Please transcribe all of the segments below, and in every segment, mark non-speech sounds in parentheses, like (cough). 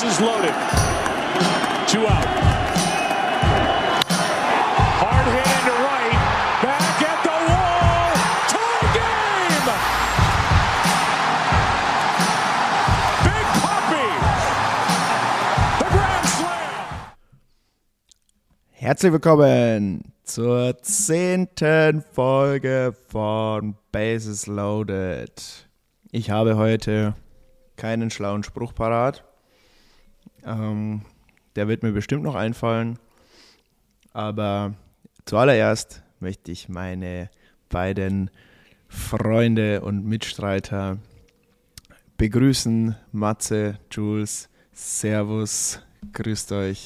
Bases loaded. Two out. Hard hit into right. Back at the wall. Tie game. Big Puppy. The Grand Slam. Herzlich willkommen zur zehnten Folge von Bases Loaded. Ich habe heute keinen schlauen Spruch parat. Ähm, der wird mir bestimmt noch einfallen. Aber zuallererst möchte ich meine beiden Freunde und Mitstreiter begrüßen. Matze, Jules, Servus, grüßt euch.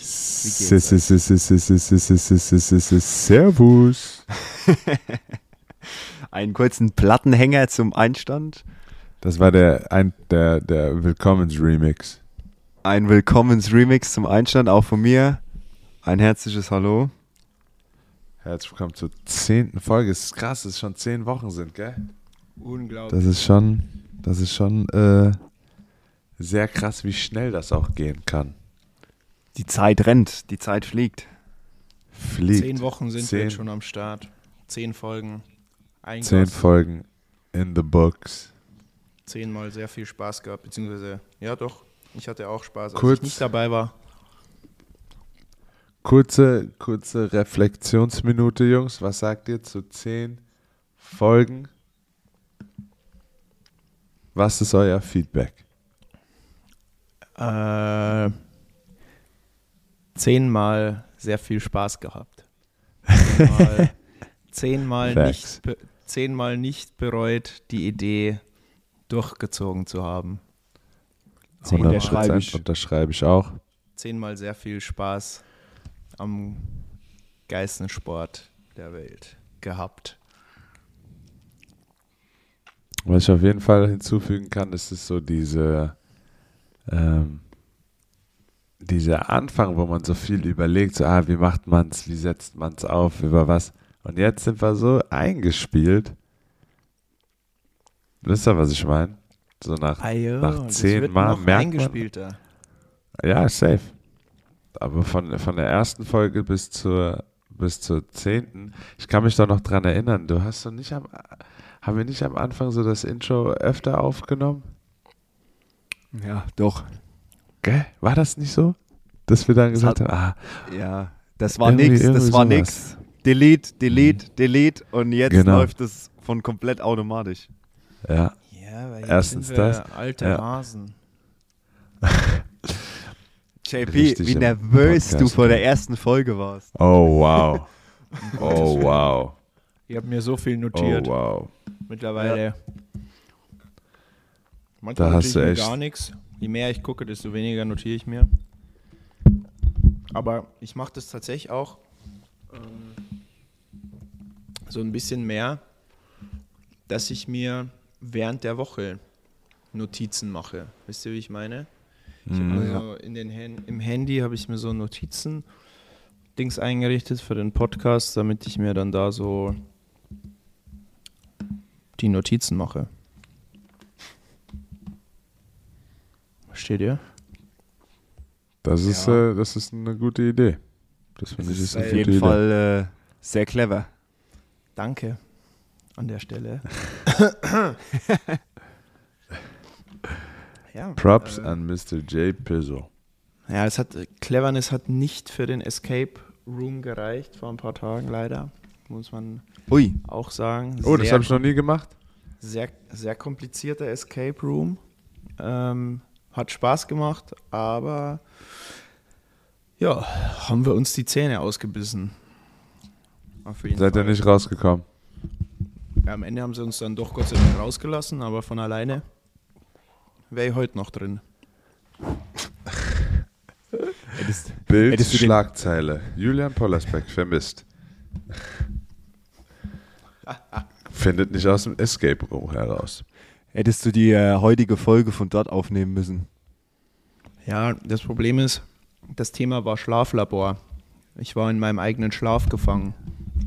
Servus. einen kurzen Plattenhänger zum Einstand. Das war der, ein, der, der Willkommens-Remix. Ein Willkommens-Remix zum Einstand, auch von mir. Ein herzliches Hallo. Herzlich willkommen zur zehnten Folge. Es ist krass, dass es schon zehn Wochen sind, gell? Unglaublich. Das ist schon, das ist schon äh, sehr krass, wie schnell das auch gehen kann. Die Zeit rennt, die Zeit fliegt. Fliegt. Zehn Wochen sind wir Zehn- jetzt schon am Start. Zehn Folgen. Zehn. Folgen in the books. zehnmal sehr viel Spaß gehabt, beziehungsweise, ja doch, ich hatte auch Spaß, als Kurz- ich nicht dabei war. Kurze, kurze Reflexionsminute, Jungs. Was sagt ihr zu zehn Folgen? Was ist euer Feedback? Äh, zehnmal sehr viel Spaß gehabt. Zehnmal, (laughs) zehnmal, nicht, zehnmal nicht bereut, die Idee durchgezogen zu haben. Zehnmal, 100% unterschreibe ich auch. zehnmal sehr viel Spaß am geilsten Sport der Welt gehabt. Was ich auf jeden Fall hinzufügen kann, ist es so diese, ähm, dieser Anfang, wo man so viel überlegt, so, ah, wie macht man's, wie setzt man's auf, über was. Und jetzt sind wir so eingespielt. Wisst ihr, was ich meine? So nach, Ajo, nach das zehn wird Mal noch merkt man, ja, safe. Aber von, von der ersten Folge bis zur, bis zur zehnten, ich kann mich doch noch dran erinnern, du hast doch nicht am, haben wir nicht am Anfang so das Intro öfter aufgenommen? Ja, doch. Gell? War das nicht so? Dass wir dann Das gesagt hat- haben, ah, Ja, das war Irgendwie- nix, das war sowas. nix. Delete, delete, delete und jetzt Genau. läuft es von komplett automatisch. ja, Ja, weil Erstens das, alte ja. Hasen. (laughs) JP, Richtig wie nervös du vor der ersten Folge warst. oh wow. (laughs) oh wow. Ich habe mir so viel Oh notiert wow. mittlerweile. Manchmal Da hast du echt- gar nichts. Je mehr ich gucke, desto weniger notiere ich mir. Aber ich mache das tatsächlich auch ähm, so ein bisschen mehr, dass ich mir während der Woche Notizen mache. Wisst ihr, wie ich meine? Ich hab Mhm. mir so in den Hän- Im Handy habe ich mir so Notizen Dings eingerichtet für den Podcast, damit ich mir dann da so die Notizen mache. Versteht ihr? Das ist, Ja. äh, das ist eine gute Idee. Das finde ich ist Auf jeden Idee. Fall äh, sehr clever. Danke an der Stelle. (laughs) ja, Props äh, an Mr. J. Pizzo. Ja, es hat Cleverness hat nicht für den Escape Room gereicht vor ein paar Tagen leider, muss man Ui, auch sagen. Oh, das habe ich noch nie gemacht. sehr, sehr komplizierter Escape Room. Ähm, hat Spaß gemacht, aber ja, haben wir uns die Zähne ausgebissen. Seid ihr Fall. nicht rausgekommen? Ja, am Ende haben sie uns dann doch Gott sei Dank rausgelassen, aber von alleine wäre ich heute noch drin. (laughs) hättest, Bild, Hättest du den- Schlagzeile. Julian Pollersbeck vermisst. (laughs) Findet nicht aus dem Escape Room heraus. hättest du die äh, heutige Folge von dort aufnehmen müssen. Ja, das Problem ist, das Thema war Schlaflabor. Ich war in meinem eigenen Schlaf gefangen.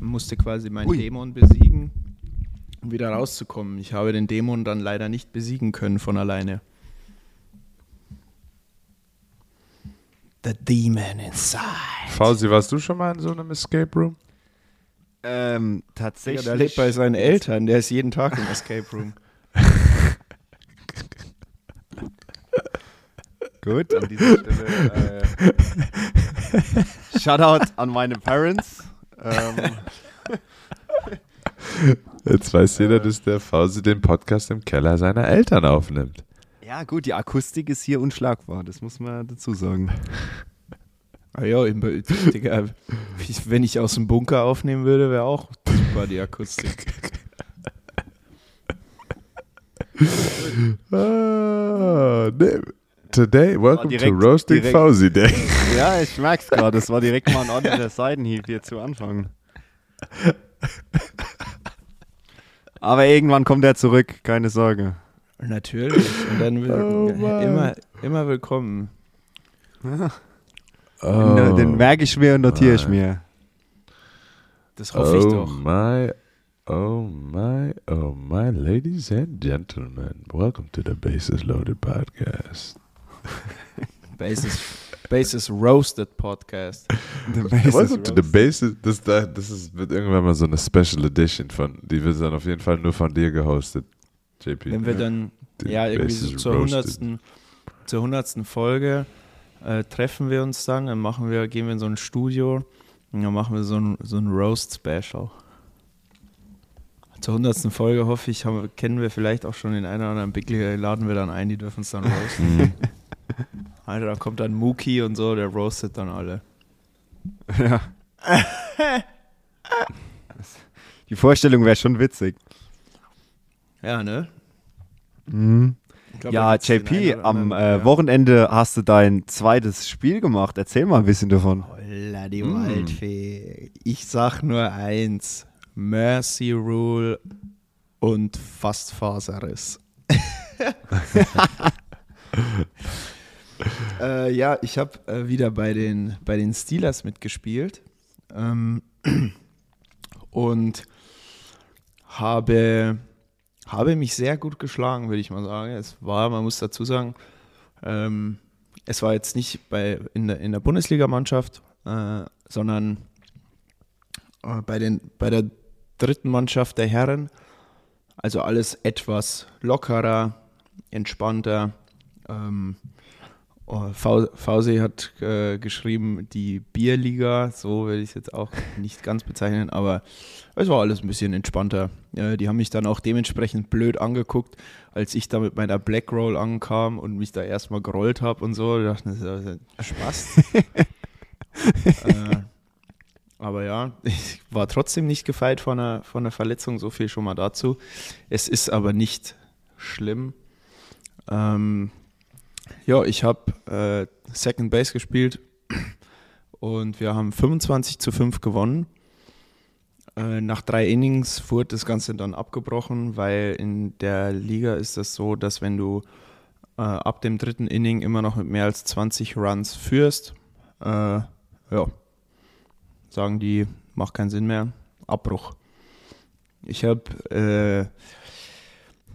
Musste quasi meinen Ui. Dämon besiegen, um wieder rauszukommen. Ich habe den Dämon dann leider nicht besiegen können von alleine. The demon inside. Fausi, warst du schon mal in so einem Escape Room? Ähm, Ja, tatsächlich. der lebt bei seinen Eltern, der ist jeden Tag im Escape Room. (laughs) Gut, an dieser Stelle. Äh, Shoutout an meine Parents. Ähm, (laughs) Jetzt weiß jeder, dass der Fausi den Podcast im Keller seiner Eltern aufnimmt. ja, gut, die Akustik ist hier unschlagbar, das muss man dazu sagen. Ah ja, (laughs) Digga, wenn ich aus dem Bunker aufnehmen würde, wäre auch super die Akustik. (laughs) Ah, nee. Today, welcome direkt- to Roasting direkt- Fausi Day. (laughs) Ja, ich merk's gerade, das war direkt mal ein ordentlicher Seitenhieb hier zu Anfang. Aber irgendwann kommt er zurück, keine Sorge. Natürlich. Und dann will, (laughs) Oh immer, immer willkommen. (laughs) Oh, Den merke ich mir und notiere ich Mann. mir. Das hoffe ich oh doch. my, oh my, oh my, ladies and gentlemen, welcome to the Bases Loaded Podcast. Basis, Basis Roasted Podcast. Welcome (laughs) to the Bases, das, da- das ist, wird irgendwann mal so eine Special Edition von, die wird dann auf jeden Fall nur von dir gehostet, JP. Wenn wir dann Die ja irgendwie so zur hundertsten, zur hundertsten Folge äh, treffen wir uns dann, dann machen wir, gehen wir in so ein Studio und dann machen wir so ein, so ein Roast-Special. Zur hundertsten Folge hoffe ich, haben, kennen wir vielleicht auch schon den einen oder anderen Bigly, laden wir dann ein, die dürfen es dann (laughs) roasten. Mhm. Alter, da kommt dann Mookie und so, der roastet dann alle. Ja. (laughs) Die Vorstellung wäre schon witzig. Ja, ne? Mhm. Glaub, Ja, JP, am äh, ja. Wochenende hast du dein zweites Spiel gemacht. Erzähl mal ein bisschen davon. Holla, die Mm. Waldfee. Ich sag nur eins: Mercy Rule und Fastfaserriss. (laughs) (laughs) äh, ja, ich habe äh, wieder bei den, bei den Steelers mitgespielt ähm, (clears throat) und habe, habe mich sehr gut geschlagen, würde ich mal sagen. Es war, man muss dazu sagen, ähm, es war jetzt nicht bei, in der, in der Bundesligamannschaft, äh, sondern äh, bei, den, bei der dritten Mannschaft der Herren. Also alles etwas lockerer, entspannter. Ähm, oh, V- Fausi hat äh, geschrieben, die Bierliga, so würde ich es jetzt auch (laughs) nicht ganz bezeichnen, aber es war alles ein bisschen entspannter. Äh, die haben mich dann auch dementsprechend blöd angeguckt, als ich da mit meiner Black Roll ankam und mich da erstmal gerollt habe und so. Ich dachte, das ist ja Spaß. (laughs) äh, aber ja, ich war trotzdem nicht gefeit von einer, von einer Verletzung, so viel schon mal dazu. Es ist aber nicht schlimm. Ähm, ja, ich habe äh, Second Base gespielt und wir haben 25 zu 5 gewonnen. Äh, nach drei Innings wurde das Ganze dann abgebrochen, weil in der Liga ist das so, dass wenn du äh, ab dem dritten Inning immer noch mit mehr als 20 Runs führst, äh, ja, sagen die, macht keinen Sinn mehr, Abbruch. Ich habe äh,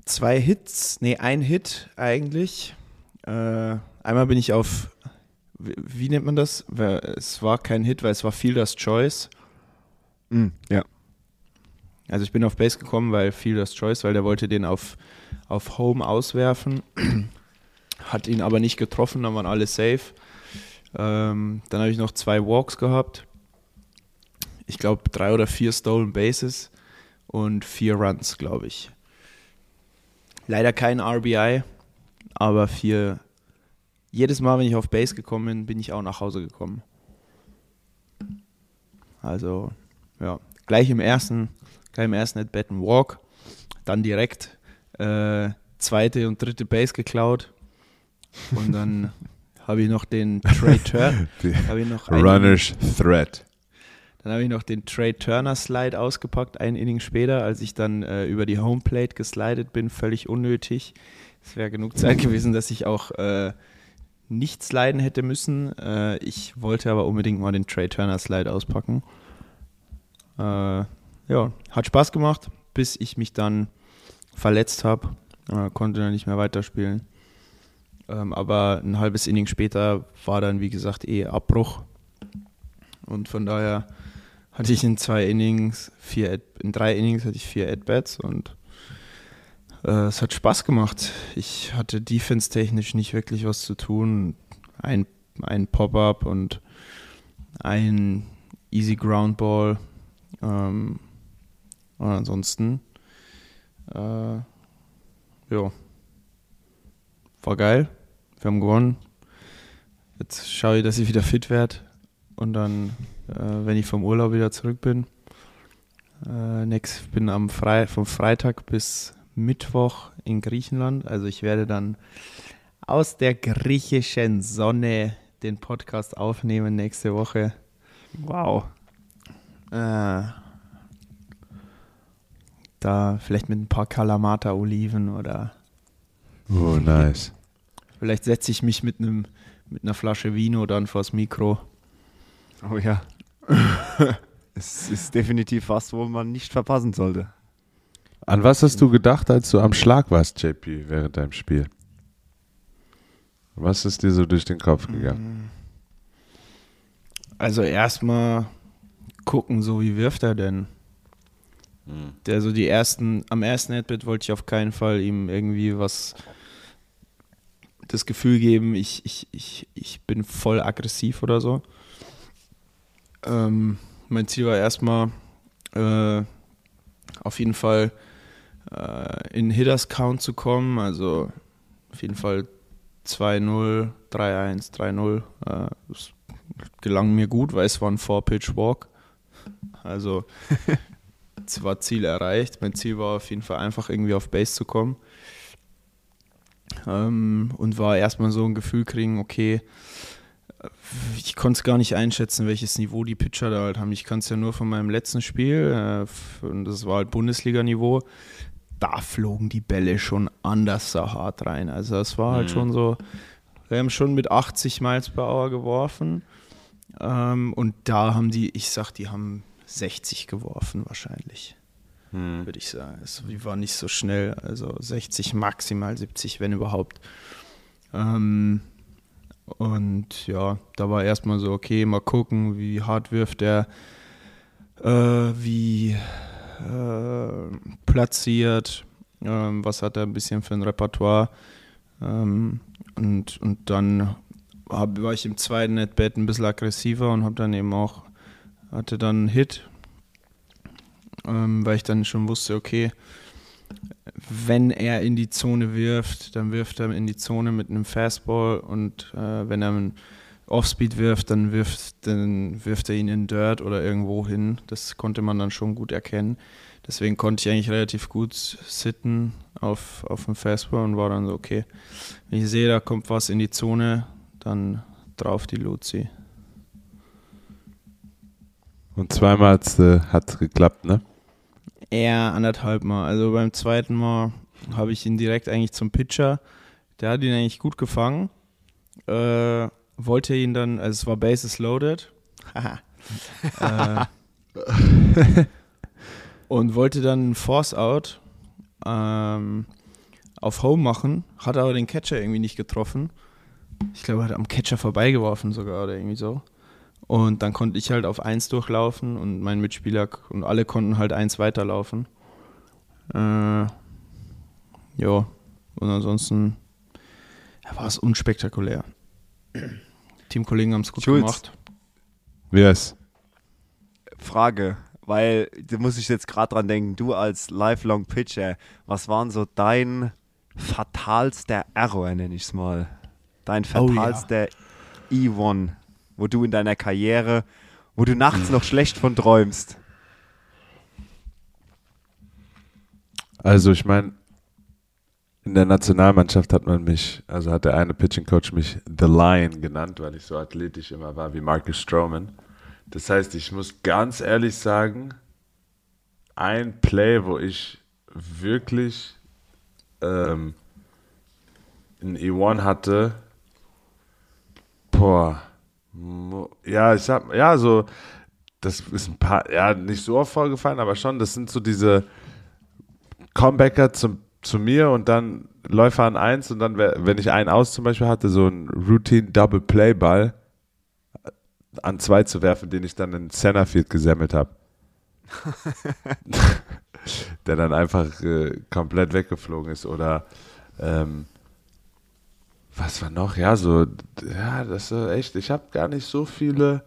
zwei Hits, nee, ein Hit eigentlich. Äh, einmal bin ich auf, wie, wie nennt man das? Es war kein Hit, weil es war Fielder's Choice. Mhm, ja. Also ich bin auf Base gekommen, weil Fielder's Choice, weil der wollte den auf, auf Home auswerfen. (clears throat) Hat ihn aber nicht getroffen, dann waren alle safe. Ähm, dann habe ich noch zwei Walks gehabt. Ich glaube drei oder vier Stolen Bases und vier Runs, glaube ich. Leider kein RBI, aber vier. Jedes Mal, wenn ich auf Base gekommen bin, bin ich auch nach Hause gekommen. Also, ja, gleich im ersten, gleich im ersten At-Bat ein Walk, dann direkt äh, zweite und dritte Base geklaut und dann (laughs) habe ich noch den Trey Turner, (laughs) Die habe ich noch ein Runners Threat. dann habe ich noch den Trey Turner Slide ausgepackt, ein Inning später, als ich dann äh, über die Homeplate geslidet bin, völlig unnötig. Es wäre genug Zeit gewesen, dass ich auch äh, nicht sliden hätte müssen. Äh, ich wollte aber unbedingt mal den Trey Turner Slide auspacken. Äh, ja, hat Spaß gemacht, bis ich mich dann verletzt habe. Äh, konnte dann nicht mehr weiterspielen. Ähm, aber ein halbes Inning später war dann, wie gesagt, eh Abbruch. Und von daher hatte ich in zwei Innings, vier Ad, in drei Innings hatte ich vier At-Bats und es hat Spaß gemacht. Ich hatte defense-technisch nicht wirklich was zu tun. Ein, ein Pop-Up und ein Easy Ground Ball. Ähm, und ansonsten, äh, ja, war geil. Wir haben gewonnen. Jetzt schaue ich, dass ich wieder fit werde. Und dann, äh, wenn ich vom Urlaub wieder zurück bin, äh, next, bin am Fre vom Freitag bis Mittwoch in Griechenland. Also ich werde dann aus der griechischen Sonne den Podcast aufnehmen nächste Woche. Wow. Äh, da vielleicht mit ein paar Kalamata-Oliven oder Oh, nice. vielleicht setze ich mich mit einem mit einer Flasche Vino dann vors Mikro. Oh ja. (laughs) es ist definitiv was, wo man nicht verpassen sollte. An was hast du gedacht, als du am Schlag warst, JP, während deinem Spiel? Was ist dir so durch den Kopf gegangen? Also erstmal gucken, so wie wirft er denn? Der so die ersten, am ersten Adbit wollte ich auf keinen Fall ihm irgendwie was das Gefühl geben, ich, ich, ich, ich bin voll aggressiv oder so. Ähm, mein Ziel war erstmal äh, auf jeden Fall äh, in Hitters Count zu kommen, also auf jeden Fall 2-0, 3-1, 3-0. Äh, das gelang mir gut, weil es war ein Four-Pitch-Walk. Also (laughs) es war Ziel erreicht. Mein Ziel war auf jeden Fall einfach irgendwie auf Base zu kommen. Ähm, und war erstmal so ein Gefühl kriegen, okay, äh, ich konnte es gar nicht einschätzen, welches Niveau die Pitcher da halt haben. Ich kann es ja nur von meinem letzten Spiel, äh, das war halt Bundesliga-Niveau, da flogen die Bälle schon anders so hart rein. Also es war halt schon so, wir haben schon mit 80 Miles per Hour geworfen. Ähm, und da haben die, ich sag, die haben 60 geworfen wahrscheinlich, würde ich sagen. Es, die war nicht so schnell, also 60 maximal 70, wenn überhaupt. Ähm, und ja, da war erstmal so, okay, mal gucken, wie hart wirft er, äh, wie platziert, ähm, was hat er ein bisschen für ein Repertoire. Ähm, und, und dann hab, war ich im zweiten Netbett ein bisschen aggressiver und habe dann eben auch, hatte dann einen Hit, ähm, weil ich dann schon wusste, okay, wenn er in die Zone wirft, dann wirft er in die Zone mit einem Fastball und äh, wenn er einen Offspeed wirft, dann wirft, dann wirft er ihn in Dirt oder irgendwo hin. Das konnte man dann schon gut erkennen. Deswegen konnte ich eigentlich relativ gut sitten auf, auf dem Fastball und war dann so, okay, wenn ich sehe, da kommt was in die Zone, dann drauf die Luzi. Und zweimal hat es äh, geklappt, ne? Eher anderthalb Mal. Also beim zweiten Mal habe ich ihn direkt eigentlich zum Pitcher. Der hat ihn eigentlich gut gefangen. Äh, wollte ihn dann, also es war Bases loaded. Äh, (laughs) und wollte dann einen Force Out ähm, auf Home machen, hat aber den Catcher irgendwie nicht getroffen. Ich glaube, er hat am Catcher vorbeigeworfen sogar oder irgendwie so. Und dann konnte ich halt auf 1 durchlaufen und mein Mitspieler und alle konnten halt 1 weiterlaufen. Äh, ja, und ansonsten ja, war es unspektakulär. Teamkollegen haben es gut Schulz. gemacht. Yes. Frage, weil da muss ich jetzt gerade dran denken, du als Lifelong Pitcher, was waren so dein fatalster Error, nenne ich es mal? Dein Oh ja. fatalster E1, wo du in deiner Karriere, wo du nachts noch schlecht von träumst. Also ich meine, in der Nationalmannschaft hat man mich, also hat der eine Pitching Coach mich The Lion genannt, weil ich so athletisch immer war wie Marcus Stroman. Das heißt, ich muss ganz ehrlich sagen, ein Play, wo ich wirklich ähm, ein E1 hatte, boah, ja, ich hab, ja, so, das ist ein paar, ja, nicht so oft vorgefallen, aber schon, das sind so diese Comebacker zum, zu mir und dann Läufer an 1 und dann, wenn ich einen aus zum Beispiel hatte, so ein Routine Double Play Ball an 2 zu werfen, den ich dann in Centerfield gesammelt habe. (laughs) Der dann einfach äh, komplett weggeflogen ist. Oder ähm, was war noch? Ja, so, ja, das ist echt, ich habe gar nicht so viele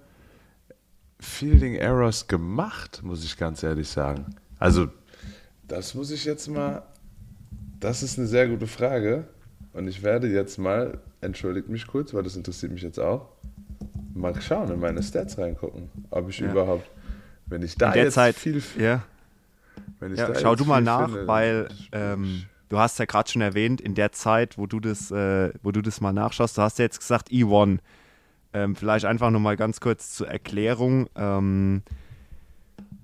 Fielding Errors gemacht, muss ich ganz ehrlich sagen. Also, das muss ich jetzt mal, das ist eine sehr gute Frage. Und ich werde jetzt mal, entschuldigt mich kurz, weil das interessiert mich jetzt auch, mal schauen, in meine Stats reingucken, ob ich Ja. überhaupt, wenn ich da In der jetzt Zeit, viel, ja. Ja, schau du mal nach, finde, weil ähm, du hast ja gerade schon erwähnt, in der Zeit, wo du das, äh, wo du das mal nachschaust, du hast ja jetzt gesagt E1. Ähm, vielleicht einfach nochmal ganz kurz zur Erklärung. Ähm,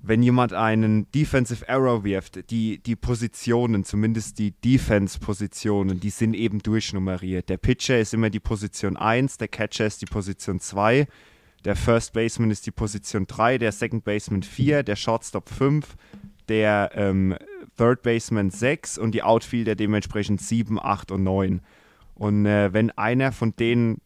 wenn jemand einen Defensive Error wirft, die, die Positionen, zumindest die Defense-Positionen, die sind eben durchnummeriert. Der Pitcher ist immer die Position 1, der Catcher ist die Position 2, der First Baseman ist die Position 3, der Second Baseman 4, der Shortstop 5, der ähm, Third Baseman 6 und die Outfielder dementsprechend 7, 8 und 9. Und äh, wenn einer von denen,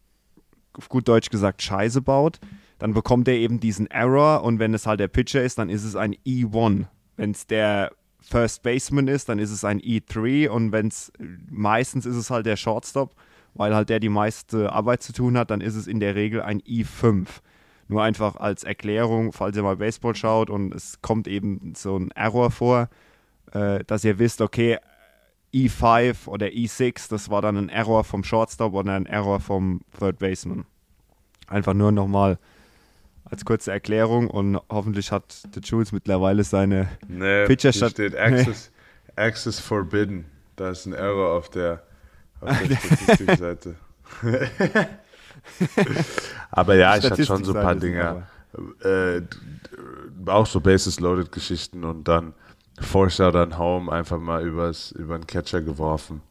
auf gut Deutsch gesagt, Scheiße baut, dann bekommt er eben diesen Error und wenn es halt der Pitcher ist, dann ist es ein E1. Wenn es der First Baseman ist, dann ist es ein E3 und wenn es meistens ist es halt der Shortstop, weil halt der die meiste Arbeit zu tun hat, dann ist es in der Regel ein E5. Nur einfach als Erklärung, falls ihr mal Baseball schaut und es kommt eben so ein Error vor, äh, dass ihr wisst, okay, E5 oder E6, das war dann ein Error vom Shortstop oder ein Error vom Third Baseman. Einfach nur nochmal als kurze Erklärung und hoffentlich hat der Jules mittlerweile seine. Nee, Pitcher hier statt- steht Access, Access Forbidden. Da ist ein Error auf der, auf der (laughs) Statistikseite. (laughs) aber ja, ich hatte schon so ein paar Dinge. Äh, auch so Bases-Loaded-Geschichten und dann Forscher dann Home einfach mal übers, über den Catcher geworfen.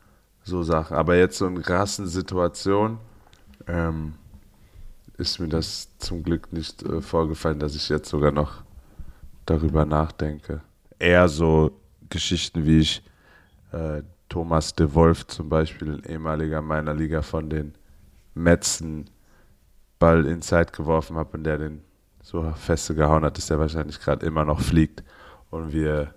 So Sachen. Aber jetzt so in krassen Situationen ähm, ist mir das zum Glück nicht äh, vorgefallen, dass ich jetzt sogar noch darüber nachdenke. Eher so Geschichten, wie ich äh, Thomas de Wolf zum Beispiel, ein ehemaliger meiner Liga von den Metzen, Ball inside geworfen habe und der den so feste gehauen hat, dass der wahrscheinlich gerade immer noch fliegt. Und wir,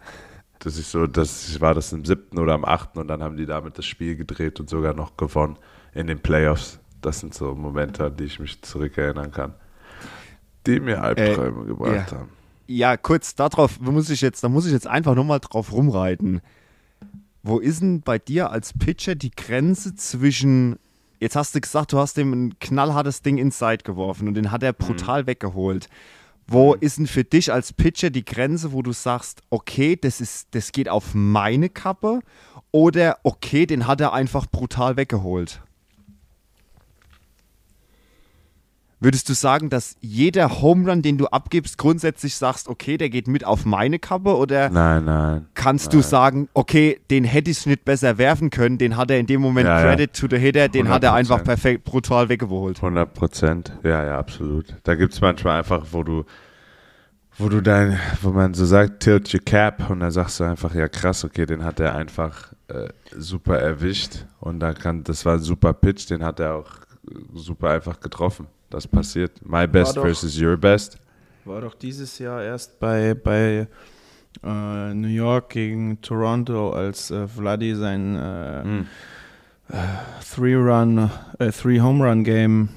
das ist so, das war das im siebten oder am achten und dann haben die damit das Spiel gedreht und sogar noch gewonnen in den Playoffs. Das sind so Momente, an die ich mich zurückerinnern kann, die mir Albträume gebracht Äh, ja. haben. Ja, kurz darauf muss ich jetzt, da muss ich jetzt einfach nochmal drauf rumreiten. Wo ist denn bei dir als Pitcher die Grenze zwischen, jetzt hast du gesagt, du hast dem ein knallhartes Ding inside geworfen und den hat er brutal weggeholt. Wo ist denn für dich als Pitcher die Grenze, wo du sagst, okay, das, ist, das geht auf meine Kappe oder okay, den hat er einfach brutal weggeholt? Würdest du sagen, dass jeder Home Run, den du abgibst, grundsätzlich sagst, okay, der geht mit auf meine Kappe oder Nein, nein. kannst du sagen, okay, den hätte ich nicht besser werfen können, den hat er in dem Moment Ja, ja. Credit to the Hitter, den hat er 100%. einfach perfekt brutal weggeholt. 100 Prozent, ja, ja, absolut. Da gibt es manchmal einfach, wo du, wo du dein, wo man so sagt, tilt your cap und dann sagst du einfach, ja krass, okay, den hat er einfach äh, super erwischt und da kann, das war ein super Pitch, den hat er auch äh, super einfach getroffen. Das passiert. My best doch- versus your best. War doch dieses Jahr erst bei, bei äh, New York gegen Toronto, als äh, Vladi sein äh, Hm. Three-Run, äh, Three-Home-Run-Game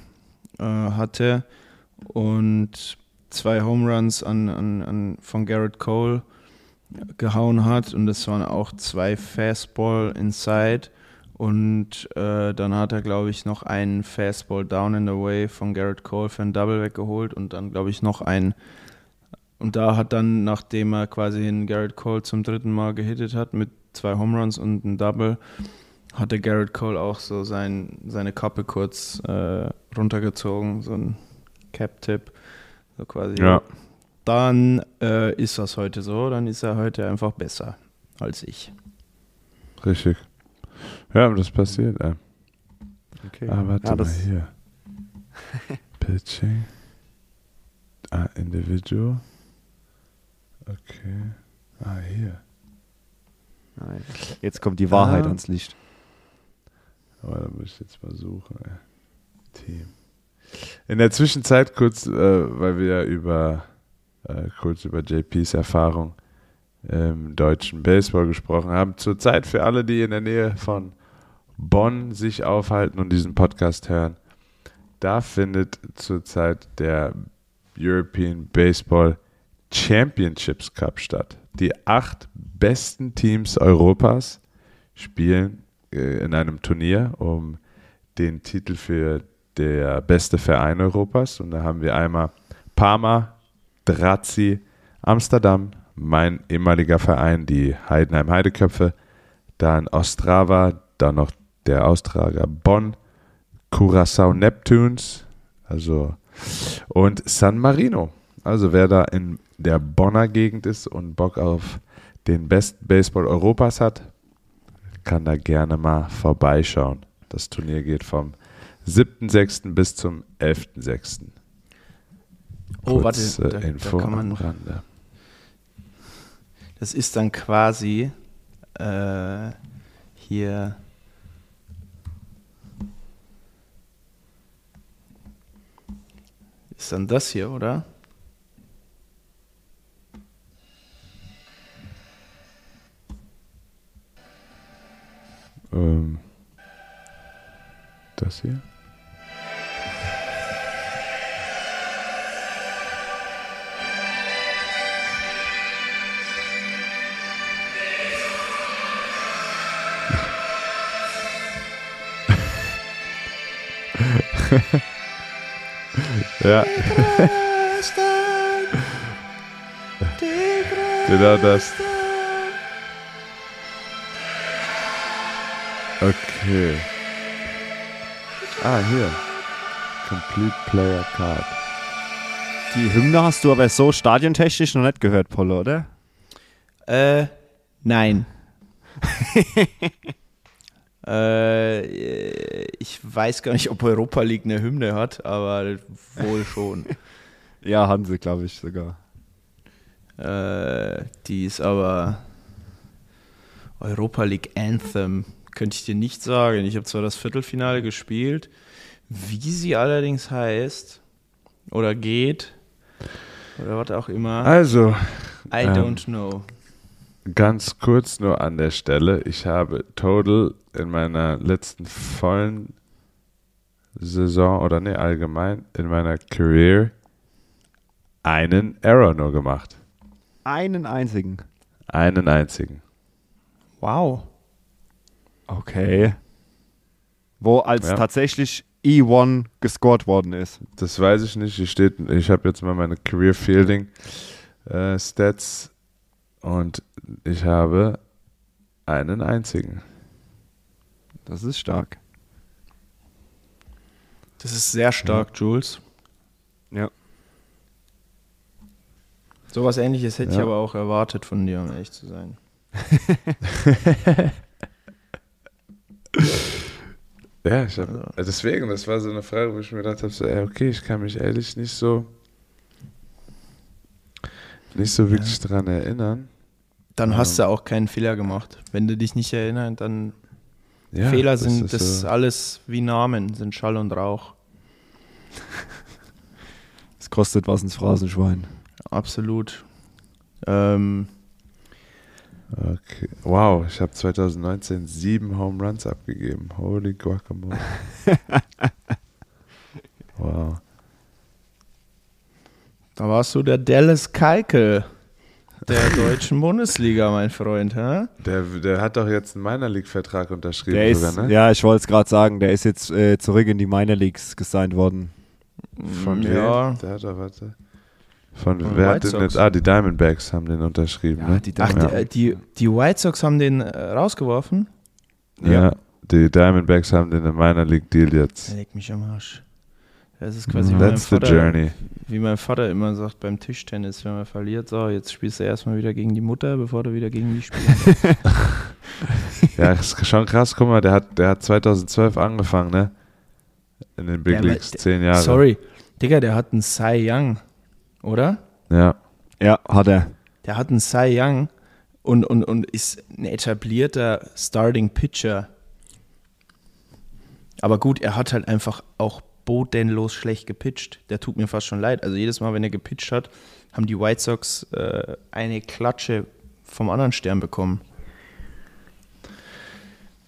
äh, hatte und zwei Home Runs an, an, an, von Garrett Cole gehauen hat und das waren auch zwei Fastball inside und äh, dann hat er glaube ich noch einen Fastball down in the way von Garrett Cole für ein Double weggeholt und dann glaube ich noch einen und da hat dann, nachdem er quasi den Garrett Cole zum dritten Mal gehittet hat mit zwei Home Runs und einem Double, hatte Garrett Cole auch so sein, seine Kappe kurz äh, runtergezogen, so ein Cap-Tip. So quasi. Ja. Dann äh, ist das heute so, dann ist er heute einfach besser als ich. Richtig. Ja, aber das passiert, ey. Okay. Ah, warte Ja, mal hier. (laughs) Pitching. Ah, Individual. Okay. Ah, hier. Nein. Jetzt kommt die Wahrheit Ah. ans Licht. Aber da muss ich jetzt mal suchen. Ey. Team. In der Zwischenzeit kurz, äh, weil wir ja über äh, kurz über JPs Erfahrung im deutschen Baseball gesprochen haben. Zurzeit für alle, die in der Nähe von Bonn sich aufhalten und diesen Podcast hören, da findet zurzeit der European Baseball Championships Cup statt. Die acht besten Teams Europas spielen äh, in einem Turnier um den Titel für der beste Verein Europas. Und da haben wir einmal Parma, Drazi, Amsterdam, mein ehemaliger Verein, die Heidenheim Heideköpfe, dann Ostrava, dann noch der Austrager Bonn, Curaçao Neptunes, also und San Marino. Also wer da in der Bonner Gegend ist und Bock auf den besten Baseball Europas hat, kann da gerne mal vorbeischauen. Das Turnier geht vom 7.6. bis zum 11.6. Oh, Kurz, warte, da, Info da kann man. Rande. Das ist dann quasi äh, hier. Ist dann das hier, oder? Ähm, das hier? (laughs) ja. genau das. Okay. Ah, hier. Complete Player Card. Die Hymne hast du aber so stadiontechnisch noch nicht gehört, Polo, oder? Äh, nein. (laughs) äh, ich weiß gar nicht, ob Europa League eine Hymne hat, aber wohl schon. (laughs) Ja, haben sie, glaube ich, sogar. Äh, die ist aber Europa League Anthem. Könnte ich dir nicht sagen. Ich habe zwar das Viertelfinale gespielt, wie sie allerdings heißt oder geht oder was auch immer. Also, I ähm, don't know. Ganz kurz nur an der Stelle. Ich habe total in meiner letzten vollen Saison oder nee, allgemein in meiner Career einen Error nur gemacht. Einen einzigen. Einen einzigen. Wow. Okay. Wo als Ja. tatsächlich E1 gescored worden ist. Das weiß ich nicht. Steht, ich habe jetzt mal meine Career Fielding äh, Stats und ich habe einen einzigen. Das ist stark. Das ist sehr stark, Jules. Ja. Sowas ähnliches hätte ich Ja. aber auch erwartet von dir, um ehrlich zu sein. (laughs) Ja, ich habe. Deswegen, das war so eine Frage, wo ich mir gedacht habe: so, ey, okay, ich kann mich ehrlich nicht so. Nicht so wirklich dran erinnern. Dann hast Ja. du auch keinen Fehler gemacht. Wenn du dich nicht erinnerst, dann Ja, Fehler das sind ist das so- alles wie Namen, sind Schall und Rauch. (laughs) Es kostet was ins Phrasenschwein. Absolut. Ähm, Okay. Wow, ich habe 2019 sieben Home Runs abgegeben. Holy Guacamole. (laughs) wow. Da warst du der Dallas Keikel der (laughs) deutschen Bundesliga, mein Freund. Hä? Der, der hat doch jetzt einen Minor League-Vertrag unterschrieben, Der ist, sogar, ne? ja, ich wollte es gerade sagen, der ist jetzt äh, zurück in die Minor Leagues gesigned worden. Von wem? ja. Der hat doch, warte. Von, Von wer White hat den jetzt? Ah, die Diamondbacks haben den unterschrieben, ne? die Ach, Ja. die, äh, die, die White Sox haben den äh, rausgeworfen? Ja. die Diamondbacks haben den Minor League Deal jetzt. Leg mich am Arsch. Das ist quasi wie mein, That's the Vater, journey. wie mein Vater immer sagt beim Tischtennis, wenn man verliert, so, jetzt spielst du erstmal wieder gegen die Mutter, bevor du wieder gegen die spielst. (laughs) Ja, ist schon krass. Guck mal, der hat, der hat 2012 angefangen, ne? In den Big Ja, Leagues, zehn Jahre. Sorry, Digga, der hat einen Cy Young, oder? Ja. Ja, hat er. Der hat einen Cy Young und, und, und ist ein etablierter Starting Pitcher. Aber gut, er hat halt einfach auch bodenlos schlecht gepitcht. Der tut mir fast schon leid. Also jedes Mal, wenn er gepitcht hat, haben die White Sox äh, eine Klatsche vom anderen Stern bekommen.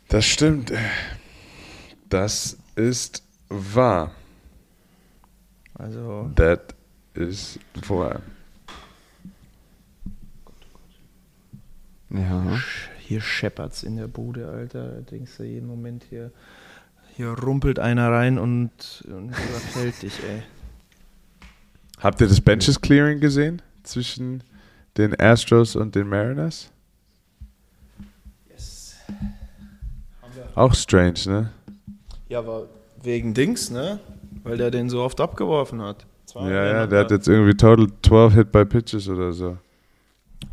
Das stimmt. Das ist wahr. Also That is wahr. Ja. hier scheppert's in der Bude, Alter. Da denkst du jeden Moment hier, hier rumpelt einer rein und, und überfällt dich, ey. Habt ihr das Benches Clearing gesehen zwischen den Astros und den Mariners? Auch strange, ne? Ja, aber wegen Dings, ne? Weil der den so oft abgeworfen hat. Zwei Ja, ja, der hat jetzt irgendwie total 12 Hit by Pitches oder so.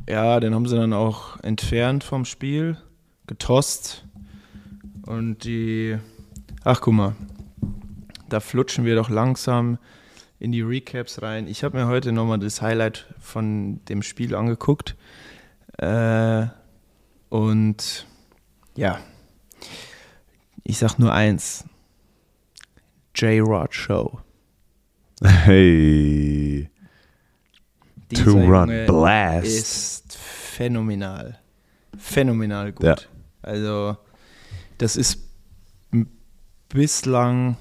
Ja, den haben sie dann auch entfernt vom Spiel, getost. Und die. Ach, guck mal. Da flutschen wir doch langsam in die Recaps rein. Ich habe mir heute nochmal das Highlight von dem Spiel angeguckt. Äh, und ja. Ich sag nur eins. J-Rod Show. Hey. Dieser Two-Run Junge Blast. Ist phänomenal. Phänomenal gut. Ja. Also, das ist bislang.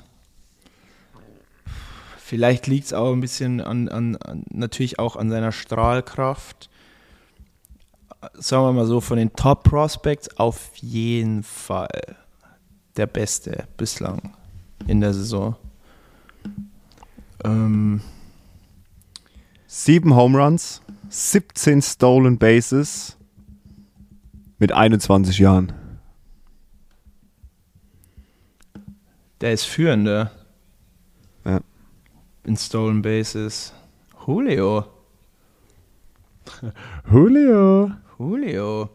Vielleicht liegt es auch ein bisschen an, an, an, natürlich auch an seiner Strahlkraft. Sagen wir mal so, von den Top Prospects auf jeden Fall der Beste bislang in der Saison. Ähm, Sieben Home Runs, 17 Stolen Bases mit 21 Jahren. Der ist führender. Ja. In Stolen Bases. Julio. (laughs) Julio. Julio.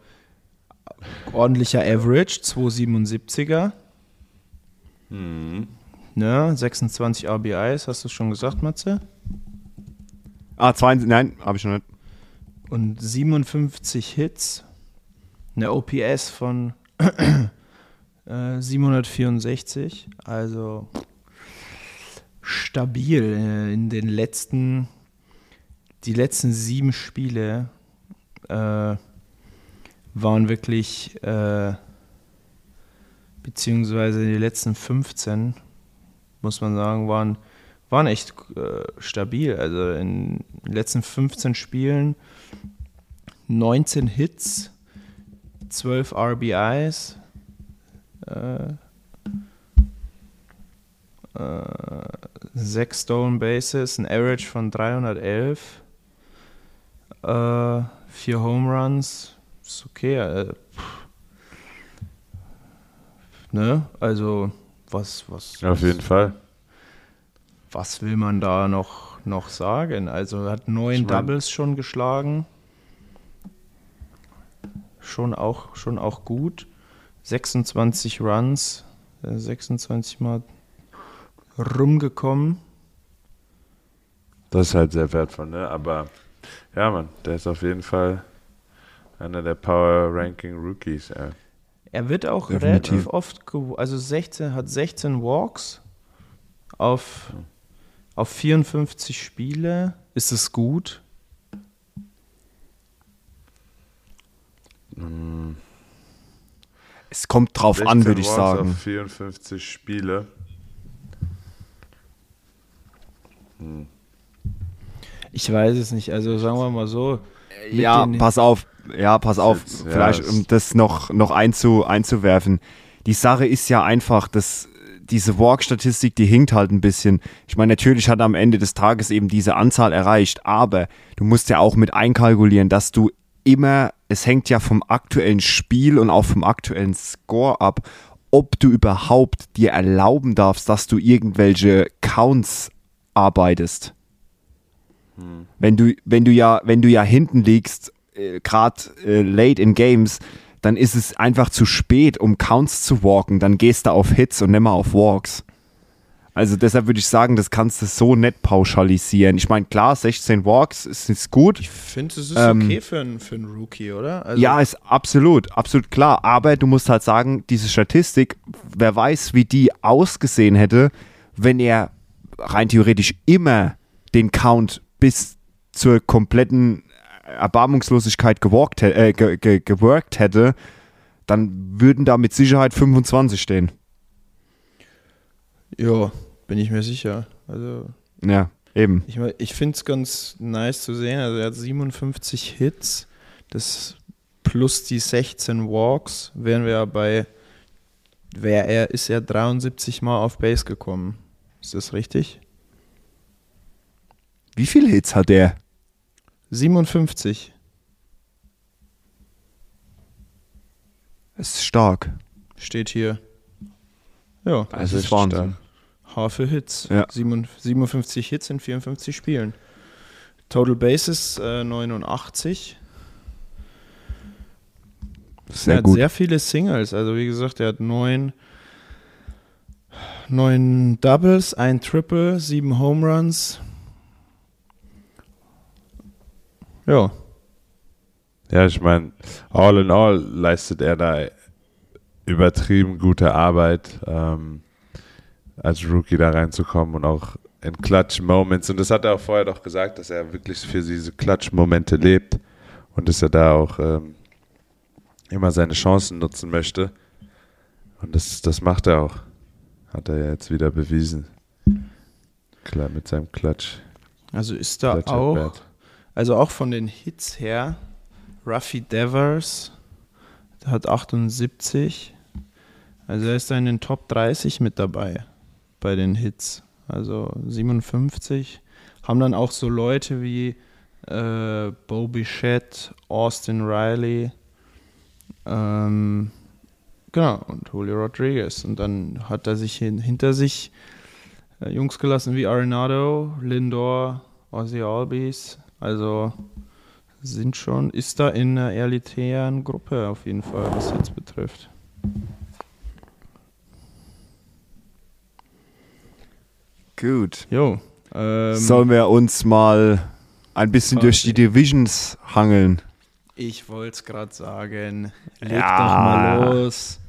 Ordentlicher Average, 277er. Ne, 26 RBIs, hast du schon gesagt, Matze? Ah, 22, nein, habe ich noch nicht. Und 57 Hits. Eine OPS von äh, 764. Also stabil äh, in den letzten, die letzten sieben Spiele äh, waren wirklich, äh, beziehungsweise die letzten 15, muss man sagen, waren, waren echt äh, stabil. Also in den letzten 15 Spielen 19 Hits, 12 RBIs, äh, äh, 6 Stolen Bases, ein Average von 311, äh, 4 Home Runs, ist okay. Äh, ne? Also, was, was, Auf jeden Fall. was will man da noch, noch sagen? Also, er hat neun Ich mein- Doubles schon geschlagen. Schon auch, schon auch gut. 26 Runs, äh, 26 Mal rumgekommen. Das ist halt sehr wertvoll, ne? Aber ja, Mann, der ist auf jeden Fall einer der Power Ranking Rookies. Ey. Er wird auch Definitiv. relativ oft, also 16, hat 16 Walks auf, auf 54 Spiele. Ist es gut? Es kommt drauf an, 16 würde ich sagen. Auf 54 Spiele. Ich weiß es nicht. Also sagen wir mal so. Ja, pass auf. Ja, pass auf. Jetzt, ja, Vielleicht, es- um das noch, noch einzu, einzuwerfen. Die Sache ist ja einfach, dass diese Walk-Statistik, die hinkt halt ein bisschen. Ich meine, natürlich hat er am Ende des Tages eben diese Anzahl erreicht, aber du musst ja auch mit einkalkulieren, dass du immer, es hängt ja vom aktuellen Spiel und auch vom aktuellen Score ab, ob du überhaupt dir erlauben darfst, dass du irgendwelche Counts arbeitest. Wenn du, wenn du ja, wenn du ja hinten liegst, äh, gerade äh, late in Games, dann ist es einfach zu spät, um Counts zu walken. Dann gehst du auf Hits und nicht mehr auf Walks. Also deshalb würde ich sagen, das kannst du so nicht pauschalisieren. Ich meine, klar, 16 Walks ist, ist gut. Ich finde, es ist Ähm, okay für einen für Rookie, oder? Also, ja, ist absolut, absolut klar. Aber du musst halt sagen, diese Statistik, wer weiß, wie die ausgesehen hätte, wenn er rein theoretisch immer den Count bis zur kompletten Erbarmungslosigkeit gewalkt, äh, ge ge geworkt hätte, dann würden da mit Sicherheit 25 stehen. Ja, bin ich mir sicher. Also Ja, eben. Ich, ich finde es ganz nice zu sehen. Also er hat 57 Hits, das plus die 16 Walks, wären wir ja bei, wär er, ist er 73 Mal auf Base gekommen. Ist das richtig? Wie viele Hits hat der? 57. Das ist stark. Steht hier. Ja, Das Also ist Wahnsinn. H für Hits. Ja. 7 57 Hits in 54 Spielen. Total Bases äh, 89. Sehr er hat gut. sehr viele Singles. Also wie gesagt, er hat neun, neun Doubles, ein Triple, sieben Home Runs. Ja, Ja, ich meine, all in all leistet er da übertrieben gute Arbeit, ähm, als Rookie da reinzukommen und auch in Clutch-Moments. Und das hat er auch vorher doch gesagt, dass er wirklich für diese Clutch-Momente lebt und dass er da auch ähm, immer seine Chancen nutzen möchte. Und das, das macht er auch. Hat er ja jetzt wieder bewiesen. Klar, mit seinem Clutch. also ist da Clutch auch, also auch von den Hits her, Ruffy Devers der hat 78. Also er ist da in den Top 30 mit dabei bei den Hits. Also 57. Haben dann auch so Leute wie äh, Bo Bichette, Austin Riley, ähm, genau, und Julio Rodriguez. Und dann hat er sich hin, hinter sich äh, Jungs gelassen wie Arenado, Lindor, Ozzy Albies. Also sind schon, ist da in einer elitären Gruppe auf jeden Fall, was jetzt betrifft. Gut. Jo. Ähm, Sollen wir uns mal ein bisschen durch die Divisions hangeln? Ich wollte es gerade sagen. Leg Ja. doch mal los.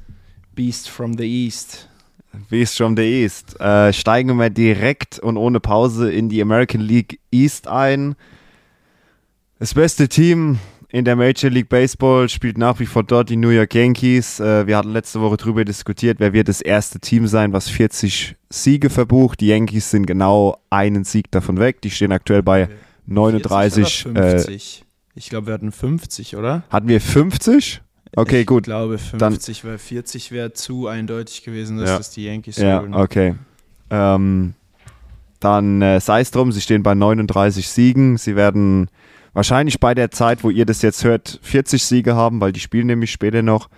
Beast from the East. Beast from the East. Äh, steigen wir direkt und ohne Pause in die American League East ein. Das beste Team in der Major League Baseball spielt nach wie vor dort die New York Yankees. Äh, wir hatten letzte Woche darüber diskutiert, wer wird das erste Team sein, was 40 Siege verbucht. Die Yankees sind genau einen Sieg davon weg. Die stehen aktuell bei 39. 40 oder Äh, 50? ich glaube, wir hatten 50, oder? hatten wir 50? Okay, ich gut. glaube 50, weil 40 wäre zu eindeutig gewesen, dass Ja. das die Yankees Ja, holen. okay. Ähm, dann äh, sei es drum, sie stehen bei 39 Siegen. Sie werden wahrscheinlich bei der Zeit, wo ihr das jetzt hört, 40 Siege haben, weil die spielen nämlich später noch.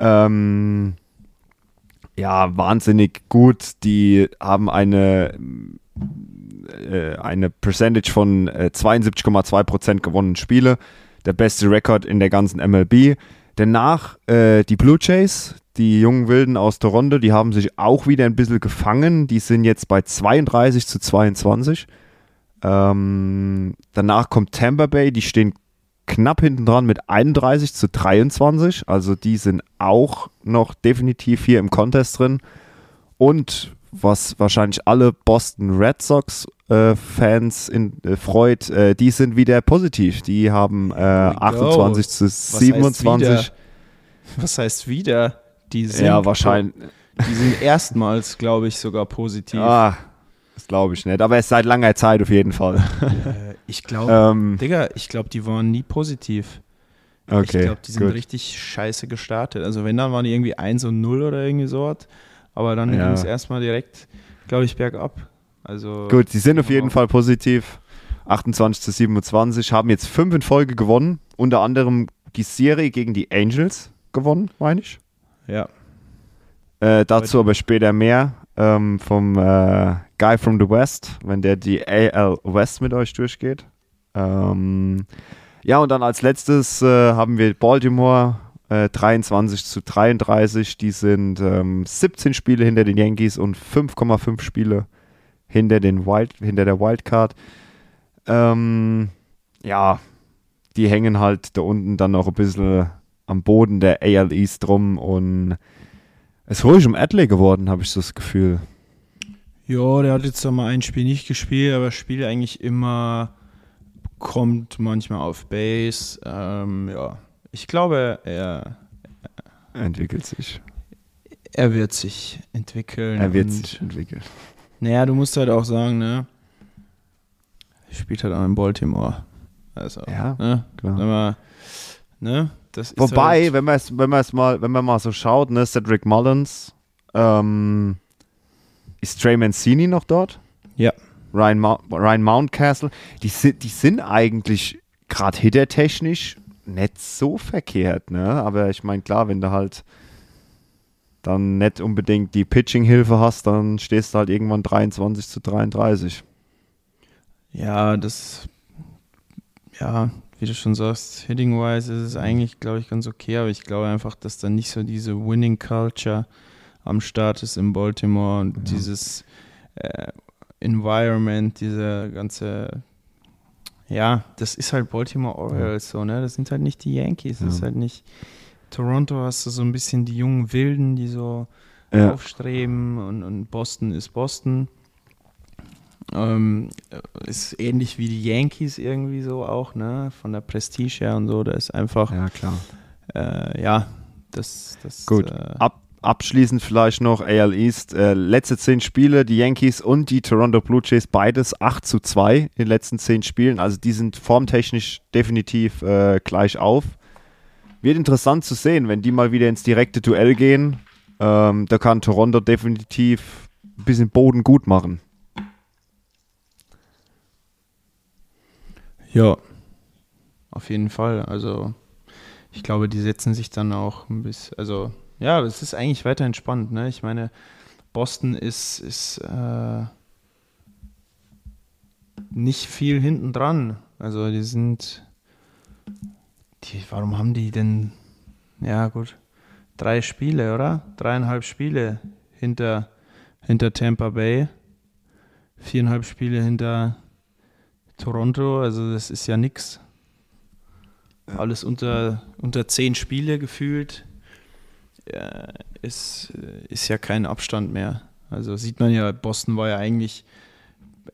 Ähm, ja, wahnsinnig gut. Die haben eine, äh, eine Percentage von äh, 72,2% gewonnenen Spiele. Der beste Rekord in der ganzen MLB. Danach äh, die Blue Jays, die jungen Wilden aus Toronto, die haben sich auch wieder ein bisschen gefangen. Die sind jetzt bei 32 zu 22. Ähm, danach kommt Tampa Bay, die stehen knapp hinten dran mit 31 zu 23. Also die sind auch noch definitiv hier im Contest drin. Und was wahrscheinlich alle Boston Red Sox äh, Fans in, äh, freut, äh, die sind wieder positiv. Die haben äh, we go. 28 zu heißt 27. Was heißt wieder? Die sind, Ja, wahrscheinlich. Die sind erstmals, glaube ich, sogar positiv. Ah, das glaube ich nicht. Aber es ist seit langer Zeit auf jeden Fall. Äh, ich glaube, ähm, Digga, ich glaube, die waren nie positiv. okay, ich glaube, die sind gut. richtig scheiße gestartet. Also wenn, dann waren die irgendwie 1 und 0 oder irgendwie so. Aber dann Ja. ging es erstmal direkt, glaube ich, bergab. Also Gut, sie sind auf die jeden Fall positiv. 28 zu 27, haben jetzt fünf in Folge gewonnen. Unter anderem die Serie gegen die Angels gewonnen, meine ich. Ja, Äh, dazu aber später mehr ähm, vom äh, Guy from the West, wenn der die AL West mit euch durchgeht. Ähm, ja, und dann als letztes äh, haben wir Baltimore äh, 23 zu 33. Die sind ähm, 17 Spiele hinter den Yankees und 5,5 Spiele hinter, den Wild, hinter der Wildcard. Ähm, ja, die hängen halt da unten dann noch ein bisschen am Boden der AL East rum und es ist ruhig um Adley geworden, habe ich so das Gefühl. Ja, der hat jetzt noch mal ein Spiel nicht gespielt, aber spielt eigentlich immer, kommt manchmal auf Base. Ähm, ja, ich glaube, er, Entwickelt sich. er wird sich entwickeln. Er wird sich entwickeln. Naja, du musst halt auch sagen, ne? Er spielt halt auch in Baltimore. Also, Ja, ne? klar. Wenn man, ne? Das Wobei, halt, wenn man es wenn man es mal, wenn man mal so schaut, ne, Cedric Mullins, ähm, ist Trey Mancini noch dort? Ja. Ryan, Mou- Ryan Mountcastle, die sind, die sind eigentlich gerade hittertechnisch nicht so verkehrt, ne? Aber ich meine, klar, wenn du halt dann nicht unbedingt die Pitching-Hilfe hast, dann stehst du halt irgendwann 23 zu 33. Ja, das, ja, wie du schon sagst, hitting-wise ist es eigentlich, glaube ich, ganz okay, aber ich glaube einfach, dass da nicht so diese Winning-Culture am Start ist in Baltimore und dieses äh, Environment, diese ganze, ja, das ist halt Baltimore Orioles so, ne? Das sind halt nicht die Yankees, das ist Ja. halt nicht. Toronto hast du so ein bisschen die jungen Wilden, die so Ja. aufstreben und, und Boston ist Boston. Ähm, ist ähnlich wie die Yankees irgendwie so auch, ne? Von der Prestige her und so. Da ist einfach, Ja, klar. äh, ja, das, das Gut. Äh, Ab, abschließend vielleicht noch AL East. Äh, letzte zehn Spiele, die Yankees und die Toronto Blue Jays, beides 8 zu 2 in den letzten zehn Spielen. Also die sind formtechnisch definitiv äh, gleich auf. Wird interessant zu sehen, wenn die mal wieder ins direkte Duell gehen. Ähm, da kann Toronto definitiv ein bisschen Boden gut machen. Ja, auf jeden Fall. Also ich glaube, die setzen sich dann auch ein bisschen, also ja, es ist eigentlich weiter entspannt. Ne? Ich meine, Boston ist, ist äh, nicht viel hinten dran. Also die sind, die, warum haben die denn, ja gut, drei Spiele, oder? Dreieinhalb Spiele hinter, hinter Tampa Bay, viereinhalb Spiele hinter Toronto, also das ist ja nix. Alles unter, unter zehn Spiele gefühlt. Ist, ist ja kein Abstand mehr. Also sieht man ja, Boston war ja eigentlich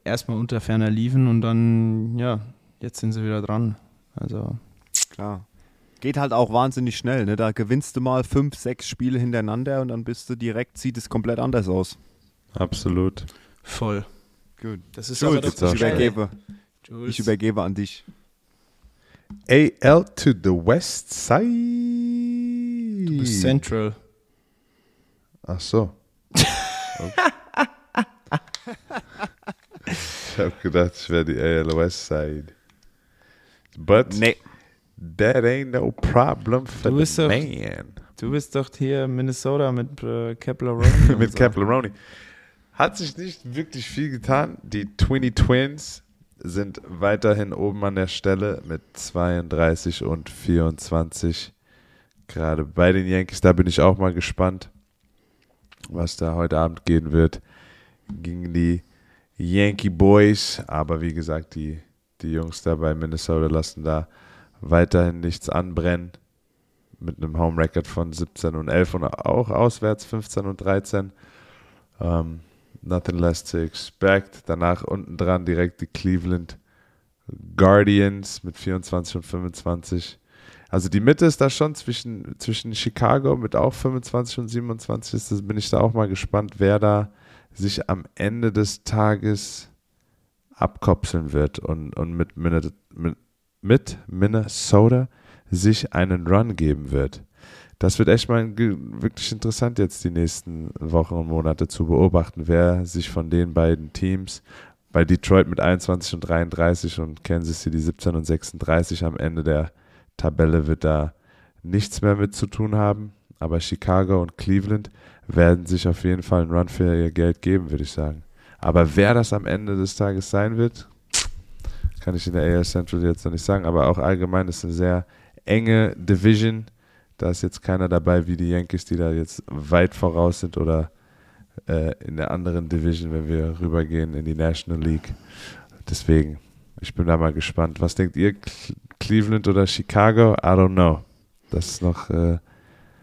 erstmal unter ferner Liefen und dann, ja, jetzt sind sie wieder dran. Also, Klar. Geht halt auch wahnsinnig schnell. Ne? Da gewinnst du mal fünf, sechs Spiele hintereinander und dann bist du direkt, sieht es komplett anders aus. Absolut. voll. Gut. Das ist Jules, aber doch auch ich übergebe, Jules. ich übergebe an dich. AL to the West Side. Du bist Central. Ach so. ich habe gedacht, ich wäre die AL West Side. But Nee. that ain't no problem for Du bist the doch- man. Du bist doch hier in Minnesota mit äh, (laughs) und Mit so. Caplaroni. Hat sich nicht wirklich viel getan. Die Twinny Twins sind weiterhin oben an der Stelle mit 32 und 24. Gerade bei den Yankees, da bin ich auch mal gespannt, was da heute Abend gehen wird gegen die Yankee Boys. Aber wie gesagt, die, die Jungs da bei Minnesota lassen da weiterhin nichts anbrennen. Mit einem Home Record von 17 und 11 und auch auswärts 15 und 13. Ähm, nothing less to expect. Danach unten dran direkt die Cleveland Guardians mit 24 und 25. Also die Mitte ist da schon zwischen, zwischen Chicago mit auch 25 und 27. Ist, das bin ich da auch mal gespannt, wer da sich am Ende des Tages abkopseln wird und, und mit, mit, Minnesota sich einen Run geben wird. Das wird echt mal wirklich interessant jetzt die nächsten Wochen und Monate zu beobachten, wer sich von den beiden Teams bei Detroit mit 21 und 33 und Kansas City 17 und 36 am Ende der Tabelle wird da nichts mehr mit zu tun haben. Aber Chicago und Cleveland werden sich auf jeden Fall einen Run für ihr Geld geben, würde ich sagen. Aber wer das am Ende des Tages sein wird, kann ich in der AL Central jetzt noch nicht sagen. Aber auch allgemein ist eine sehr enge Division. Da ist jetzt keiner dabei wie die Yankees, die da jetzt weit voraus sind oder äh, in der anderen Division, wenn wir rübergehen in die National League. Deswegen, ich bin da mal gespannt. Was denkt ihr? Cleveland oder Chicago? I don't know. Das ist noch äh,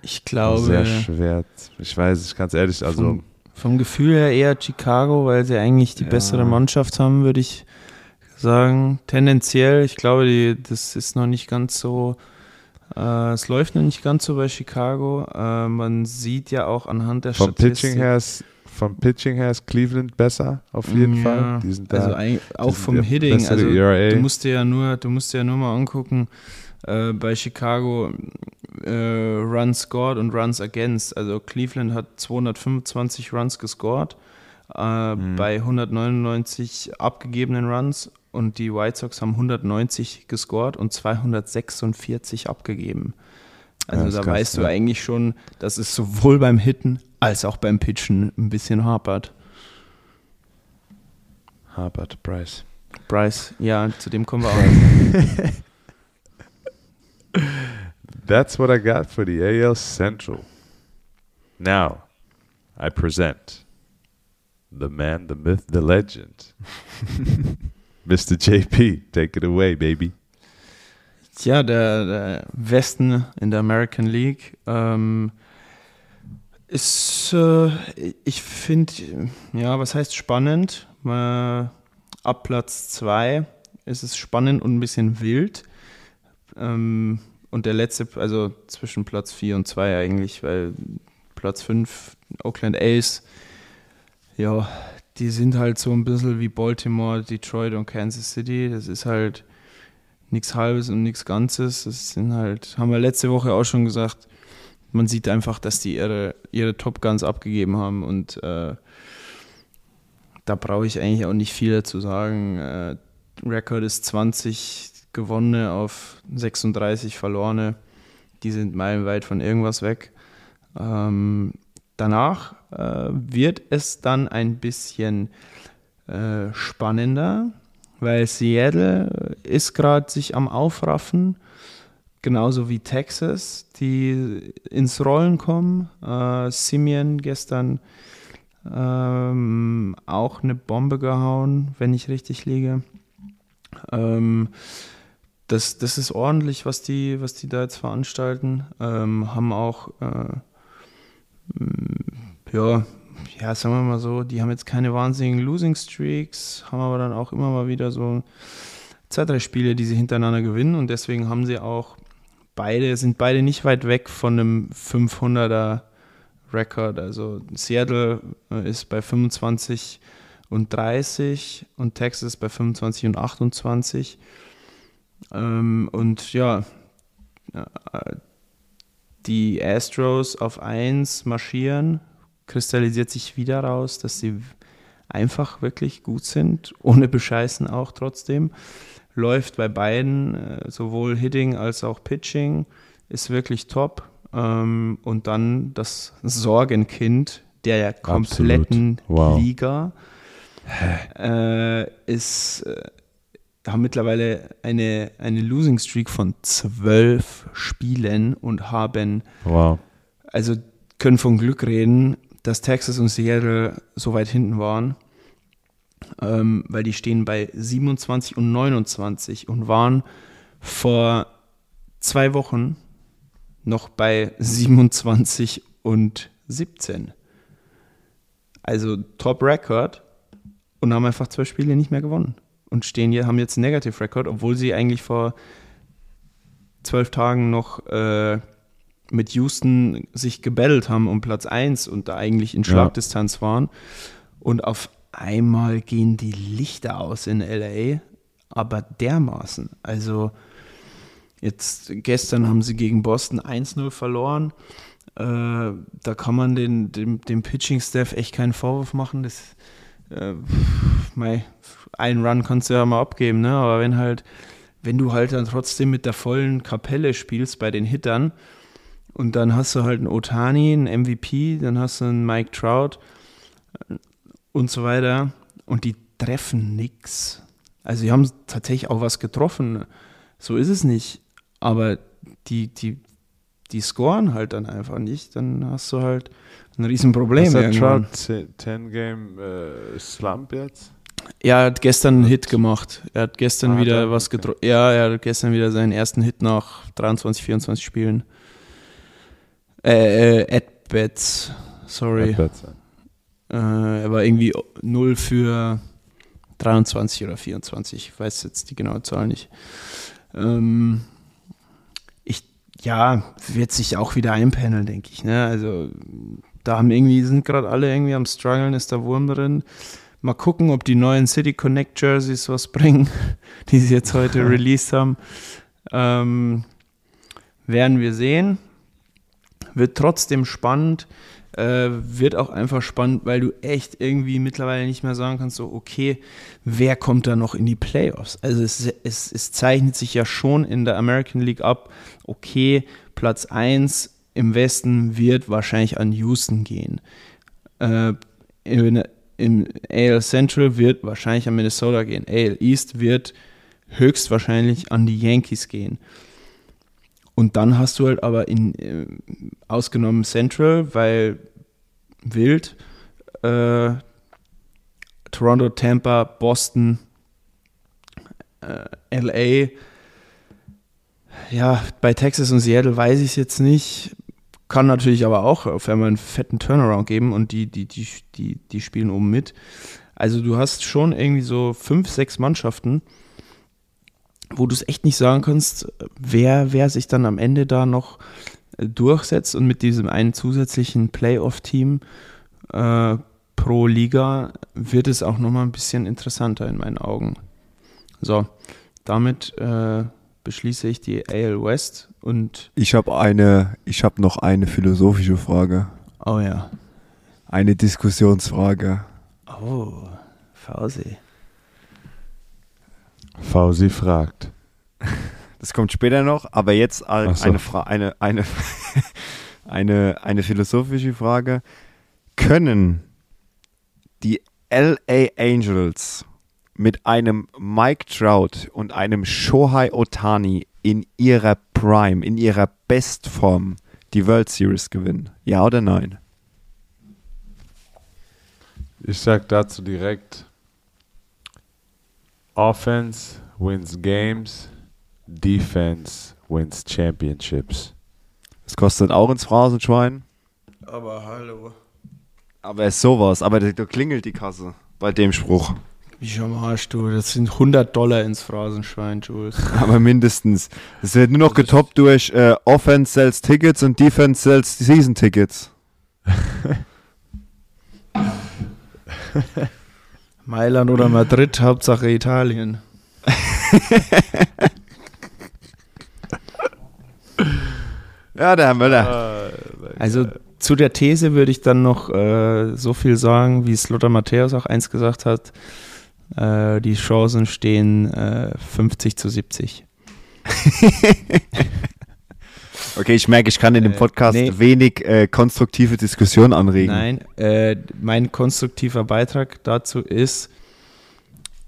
ich glaube, sehr schwer. Ich weiß, ich es ehrlich, also. Vom, vom, Gefühl her eher Chicago, weil sie eigentlich die ja. bessere Mannschaft haben, würde ich sagen. Tendenziell, ich glaube, die, das ist noch nicht ganz so. Äh, es läuft noch nicht ganz so bei Chicago. Äh, man sieht ja auch anhand der vom Statistik. Pitching her ist, vom Pitching her ist Cleveland besser, auf jeden ja, Fall. Die sind da, also auch vom Hitting. Also, ERA. du musst dir ja nur, du musst dir ja nur mal angucken, äh, bei Chicago äh, Runs scored und Runs against. Also Cleveland hat 225 Runs gescored äh, mhm. bei 199 abgegebenen Runs und die White Sox haben 190 gescored und 246 abgegeben. Also ja, da krass, weißt ja. du eigentlich schon, dass es sowohl beim Hitten als auch beim Pitchen ein bisschen hapert. Hapert, Bryce. Bryce, ja, zu dem kommen wir auch. (laughs) That's what I got for the AL Central. Now, I present the man, the myth, the legend. (laughs) Mr. JP, take it away, baby. Tja, der, der Westen in der American League ähm, ist, äh, ich finde, ja, was heißt spannend? Äh, ab Platz 2 ist es spannend und ein bisschen wild. Ähm, und der letzte, also zwischen Platz 4 und 2 eigentlich, weil Platz 5, Oakland A's, ja, die sind halt so ein bisschen wie Baltimore, Detroit und Kansas City. Das ist halt nichts Halbes und nichts Ganzes. Das sind halt, haben wir letzte Woche auch schon gesagt, man sieht einfach, dass die ihre, ihre Top Guns abgegeben haben und äh, da brauche ich eigentlich auch nicht viel dazu sagen. Äh, Rekord ist 20 gewonnene auf 36 verlorene. Die sind meilenweit von irgendwas weg. Ähm, danach äh, wird es dann ein bisschen äh, spannender, weil Seattle ist gerade sich am Aufraffen, genauso wie Texas, die ins Rollen kommen. Äh, Simeon gestern ähm, auch eine Bombe gehauen, wenn ich richtig liege. Ähm, das, das ist ordentlich, was die, was die da jetzt veranstalten. Ähm, haben auch, äh, ja, ja, sagen wir mal so, die haben jetzt keine wahnsinnigen Losing Streaks, haben aber dann auch immer mal wieder so zwei, drei Spiele, die sie hintereinander gewinnen und deswegen haben sie auch beide, sind beide nicht weit weg von einem 500er Rekord. Also Seattle äh, ist bei 25 und 30 und Texas bei 25 und 28. Ähm, und ja, äh, die Astros auf 1 marschieren, kristallisiert sich wieder raus, dass sie einfach wirklich gut sind, ohne Bescheißen auch trotzdem. Läuft bei beiden, äh, sowohl Hitting als auch Pitching, ist wirklich top. Ähm, und dann das Sorgenkind der kompletten wow. Liga äh, ist haben mittlerweile eine, eine Losing Streak von zwölf Spielen und haben, wow. also können von Glück reden, dass Texas und Seattle so weit hinten waren, ähm, weil die stehen bei 27 und 29 und waren vor zwei Wochen noch bei 27 und 17. Also Top Record und haben einfach zwei Spiele nicht mehr gewonnen und stehen hier, haben jetzt einen Negative Record, obwohl sie eigentlich vor zwölf Tagen noch äh, mit Houston sich gebettelt haben um Platz 1 und da eigentlich in Schlagdistanz ja. waren. Und auf einmal gehen die Lichter aus in LA, aber dermaßen. Also jetzt gestern haben sie gegen Boston 1-0 verloren. Äh, da kann man den, dem, dem Pitching-Staff echt keinen Vorwurf machen. Das, äh, mei, einen Run kannst du ja mal abgeben, ne? Aber wenn halt, wenn du halt dann trotzdem mit der vollen Kapelle spielst bei den Hittern und dann hast du halt einen Otani, einen MVP, dann hast du einen Mike Trout äh, und so weiter und die treffen nichts. Also die haben tatsächlich auch was getroffen. So ist es nicht. Aber die, die, die scoren halt dann einfach nicht, dann hast du halt ein Riesenproblem. Irgendwann. Trout 10 Game äh, Slump jetzt? Ja, er hat gestern einen Hit gemacht. Er hat gestern Ah, wieder er? was Okay. getroffen. Ja, er hat gestern wieder seinen ersten Hit nach 23, 24 Spielen. Äh, äh At-Bats, sorry. At-Bats. Äh, er war irgendwie 0 für 23 oder 24. Ich weiß jetzt die genaue Zahl nicht. Ähm, ich, ja, wird sich auch wieder einpendeln, denke ich. Ne? Also, da haben irgendwie, sind gerade alle irgendwie am struggeln, ist der Wurm drin. Mal gucken, ob die neuen City Connect Jerseys was bringen, (laughs) die sie jetzt heute (laughs) released haben. Ähm, werden wir sehen. Wird trotzdem spannend. Äh, wird auch einfach spannend, weil du echt irgendwie mittlerweile nicht mehr sagen kannst, so, okay, wer kommt da noch in die Playoffs? Also es, es, es zeichnet sich ja schon in der American League ab, okay, Platz 1 im Westen wird wahrscheinlich an Houston gehen. Äh, in, Im AL Central wird wahrscheinlich an Minnesota gehen. AL East wird höchstwahrscheinlich an die Yankees gehen. Und dann hast du halt aber in äh, ausgenommen Central, weil wild, äh, Toronto, Tampa, Boston, äh, LA. Ja, bei Texas und Seattle weiß ich es jetzt nicht. Kann natürlich aber auch auf einmal einen fetten Turnaround geben und die, die, die, die, die spielen oben mit. Also du hast schon irgendwie so fünf, sechs Mannschaften, wo du es echt nicht sagen kannst, wer, wer sich dann am Ende da noch äh, durchsetzt und mit diesem einen zusätzlichen Playoff-Team äh, pro Liga wird es auch nochmal ein bisschen interessanter in meinen Augen. So, damit äh, beschließe ich die AL West und Ich habe eine, ich habe noch eine philosophische Frage. oh ja, Eine Diskussionsfrage. oh, Fausi. Fausi fragt. Das kommt später noch, aber jetzt ein- Ach so. eine, Fra eine, eine, (laughs) eine, eine philosophische Frage. Können die LA Angels mit einem Mike Trout und einem Shohei Otani in ihrer Prime, in ihrer Bestform die World Series gewinnen? Ja oder nein? Ich sag dazu direkt: Offense wins games, Defense wins championships. Das kostet auch ins Phrasenschwein. Aber hallo. Aber es ist sowas. Aber da, klingelt die Kasse bei dem Spruch. Wie schon am Arsch, du. Das sind 100 Dollar ins Phrasenschwein, Jules. (laughs) Aber mindestens. Es wird nur noch getoppt durch äh, Offense sells Tickets und Defense sells Season Tickets. (laughs) Mailand oder Madrid, Hauptsache Italien. Ja, der Herr Möller. Also zu der These würde ich dann noch äh, so viel sagen, wie es Lothar Matthäus auch eins gesagt hat. Äh, die Chancen stehen äh, 50 zu 70. (laughs) Okay, ich merke, ich kann in dem Äh, Podcast nee. wenig äh, konstruktive Diskussion anregen. Nein, äh, mein konstruktiver Beitrag dazu ist,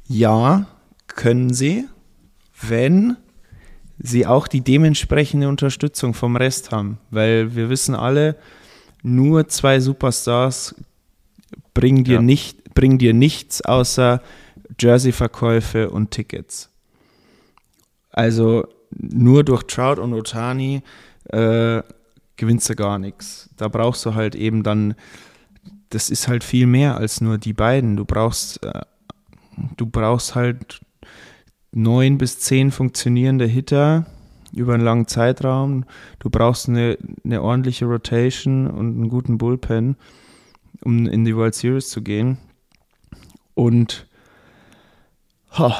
ja, können sie, wenn sie auch die dementsprechende Unterstützung vom Rest haben. Weil wir wissen alle, nur zwei Superstars bringen dir, Ja. nicht, bringen dir nichts außer Jersey-Verkäufe und Tickets. Also nur durch Trout und Otani äh, gewinnst du gar nichts. Da brauchst du halt eben dann, das ist halt viel mehr als nur die beiden. Du brauchst, äh, du brauchst halt neun bis zehn funktionierende Hitter über einen langen Zeitraum. Du brauchst eine, eine ordentliche Rotation und einen guten Bullpen, um in die World Series zu gehen. Und ha,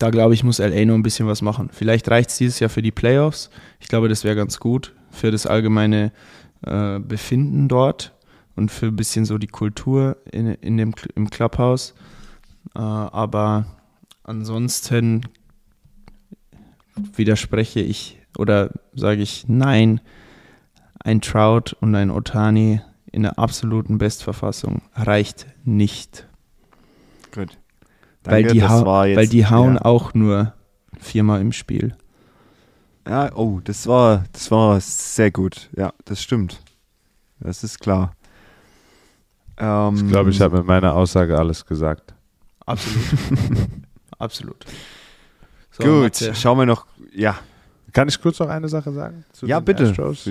da glaube ich, muss LA noch ein bisschen was machen. Vielleicht reicht es dieses Jahr für die Playoffs. Ich glaube, das wäre ganz gut für das allgemeine äh, Befinden dort und für ein bisschen so die Kultur in, in dem, im Clubhouse. Äh, aber ansonsten widerspreche ich oder sage ich nein, ein Trout und ein Otani in der absoluten Bestverfassung reicht nicht. Gut. Weil, Danke, die das war jetzt- weil die hauen ja. auch nur viermal im Spiel. Ja, oh, das war, das war sehr gut. Ja, das stimmt. Das ist klar. Ähm, Ich glaube, ich habe mit meiner Aussage alles gesagt. Absolut. (laughs) Absolut. So, Gut, Matze. schauen wir noch. Ja, Kann ich kurz noch eine Sache sagen? zu ja den bitte. Astros?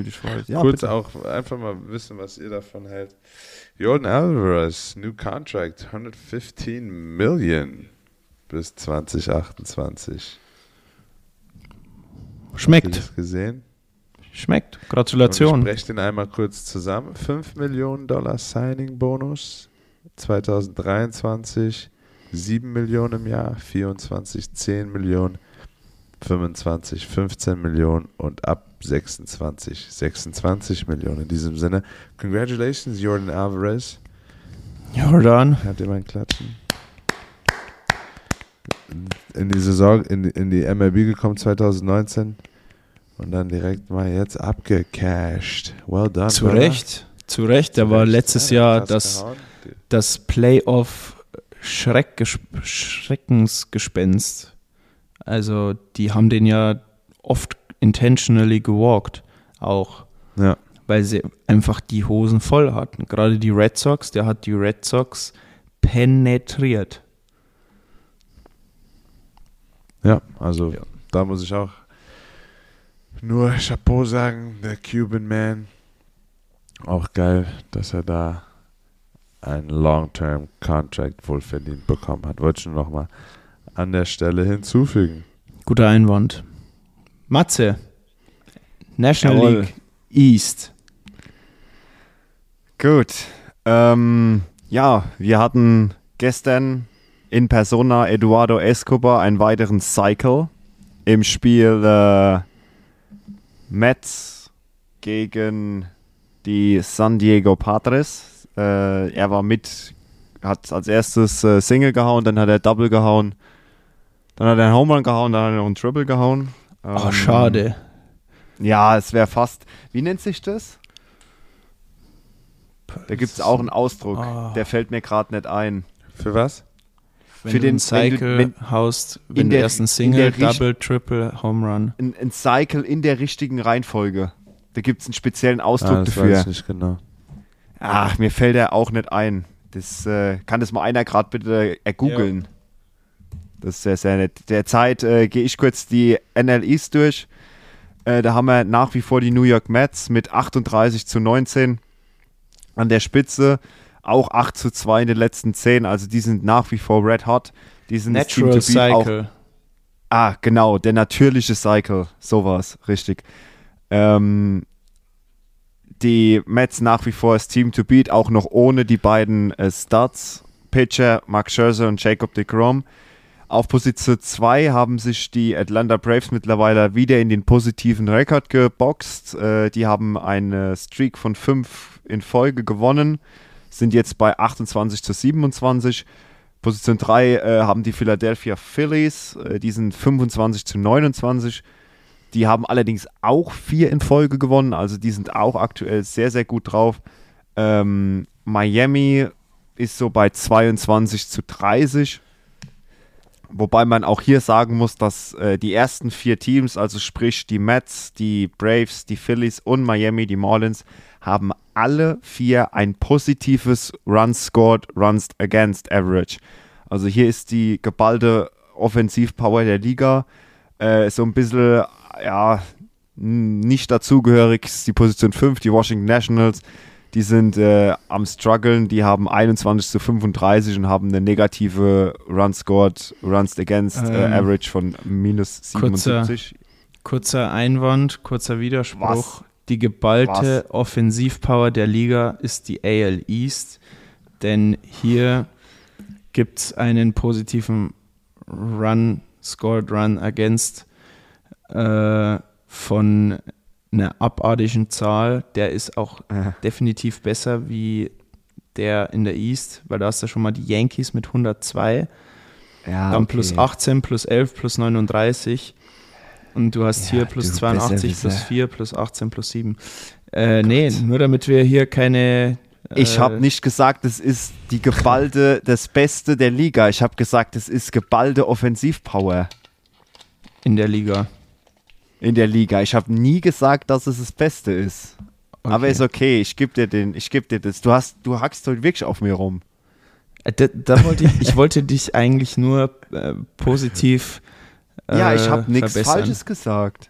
Ja, kurz bitte. auch einfach mal wissen, was ihr davon hält. Jordan Alvarez, new contract, 115 Million bis 2028. Habt ihr Schmeckt. das gesehen? Schmeckt. Und ich Gratulation. spreche den einmal kurz zusammen. 5 Millionen Dollar Signing-Bonus 2023, 7 Millionen im Jahr, 24, 10 Millionen, 25, 15 Millionen und ab 26, 26 Millionen. In diesem Sinne, congratulations, Jordan Alvarez. Jordan. Habt ihr meinen Klatschen? In die Saison, in, die- in die MLB gekommen 2019 und dann direkt mal jetzt abgecashed. Well done. Zu brother. Recht. Zu Recht. Zu war letztes Ja, Jahr das, gehauen. das Playoff Schreckges Schreckensgespenst. Also, die haben den ja oft intentionally gewalkt. Auch. Ja. Weil sie einfach die Hosen voll hatten. Gerade die Red Sox, der hat die Red Sox penetriert. Ja, also Ja. da muss ich auch nur Chapeau sagen, der Cuban Man. Auch geil, dass er da einen Long-Term-Contract wohlverdient bekommen hat. Wollte ich nur noch mal an der Stelle hinzufügen. Guter Einwand. Matze. National Jawohl. League East. Gut. Ähm, ja, wir hatten gestern in Persona Eduardo Escobar einen weiteren Cycle im Spiel äh, Mets gegen die San Diego Padres. Äh, er war mit, hat als erstes äh, Single gehauen, dann hat er Double gehauen, dann hat er einen Home Run gehauen, dann hat er noch einen Triple gehauen. Oh, Ähm, schade. Ja, es wäre fast. Wie nennt sich das? Da gibt es auch einen Ausdruck. Ah. Der fällt mir gerade nicht ein. Für was? Wenn für du den- einen Cycle wenn du- haust, in wenn du der- erst einen in Single, Double, Triple, Home Run. Ein, ein Cycle in der richtigen Reihenfolge. Da gibt es einen speziellen Ah, Ausdruck das dafür. weiß ich nicht genau. Ach, mir fällt er auch nicht ein. Das äh, kann das mal einer gerade bitte ergoogeln. Das ist sehr, sehr nett. Derzeit äh, gehe ich kurz die NL East durch. Äh, da haben wir nach wie vor die New York Mets mit 38 zu 19 an der Spitze. Auch 8 zu 2 in den letzten 10. Also die sind nach wie vor red hot. Die sind Natural to beat. Auch, Cycle. Ah, genau, der natürliche Cycle, sowas, richtig. Ähm, die Mets nach wie vor das Team to beat, auch noch ohne die beiden äh, Starts, Pitcher Mark Scherzer und Jacob deGrom. Auf Position 2 haben sich die Atlanta Braves mittlerweile wieder in den positiven Rekord geboxt. Äh, die haben eine Streak von 5 in Folge gewonnen, sind jetzt bei 28 zu 27. Position 3 äh, haben die Philadelphia Phillies, äh, die sind 25 zu 29. Die haben allerdings auch vier in Folge gewonnen, also die sind auch aktuell sehr, sehr gut drauf. Ähm, Miami ist so bei 22 zu 30. Wobei man auch hier sagen muss, dass äh, die ersten vier Teams, also sprich die Mets, die Braves, die Phillies und Miami, die Marlins, haben alle vier ein positives Runs scored, Runs against Average. Also hier ist die geballte Offensivpower der Liga äh, so ein bisschen, ja, nicht dazugehörig die Position 5, die Washington Nationals. Die sind äh, am struggeln, die haben 21 zu 35 und haben eine negative Run scored, Runs against äh, Ähm, Average von minus kurzer- 77. Kurzer Einwand, kurzer Widerspruch. Die geballte Offensivpower der Liga ist die AL East, denn hier gibt es einen positiven Run, Scored Run Against äh, von einer abartigen Zahl. Der ist auch Äh, definitiv besser wie der in der East, weil da hast du schon mal die Yankees mit 102. ja, Dann okay. plus 18, plus 11, plus 39. Und du hast Ja, hier plus du 82, plus Besserwisser. 4, plus 18, plus 7. Äh, nee, nur damit wir hier keine. Ich äh, habe nicht gesagt, es ist die geballte, das Beste der Liga. Ich habe gesagt, es ist geballte Offensivpower. In der Liga. In der Liga. Ich habe nie gesagt, dass es das Beste ist. Aber Okay. ist okay, ich gebe dir den, ich gebe dir das. Du hast, du hackst heute wirklich auf mir rum. Äh, Da, da wollte ich, ich wollte dich eigentlich nur äh, positiv. Äh, ja, ich habe nichts. Falsches gesagt.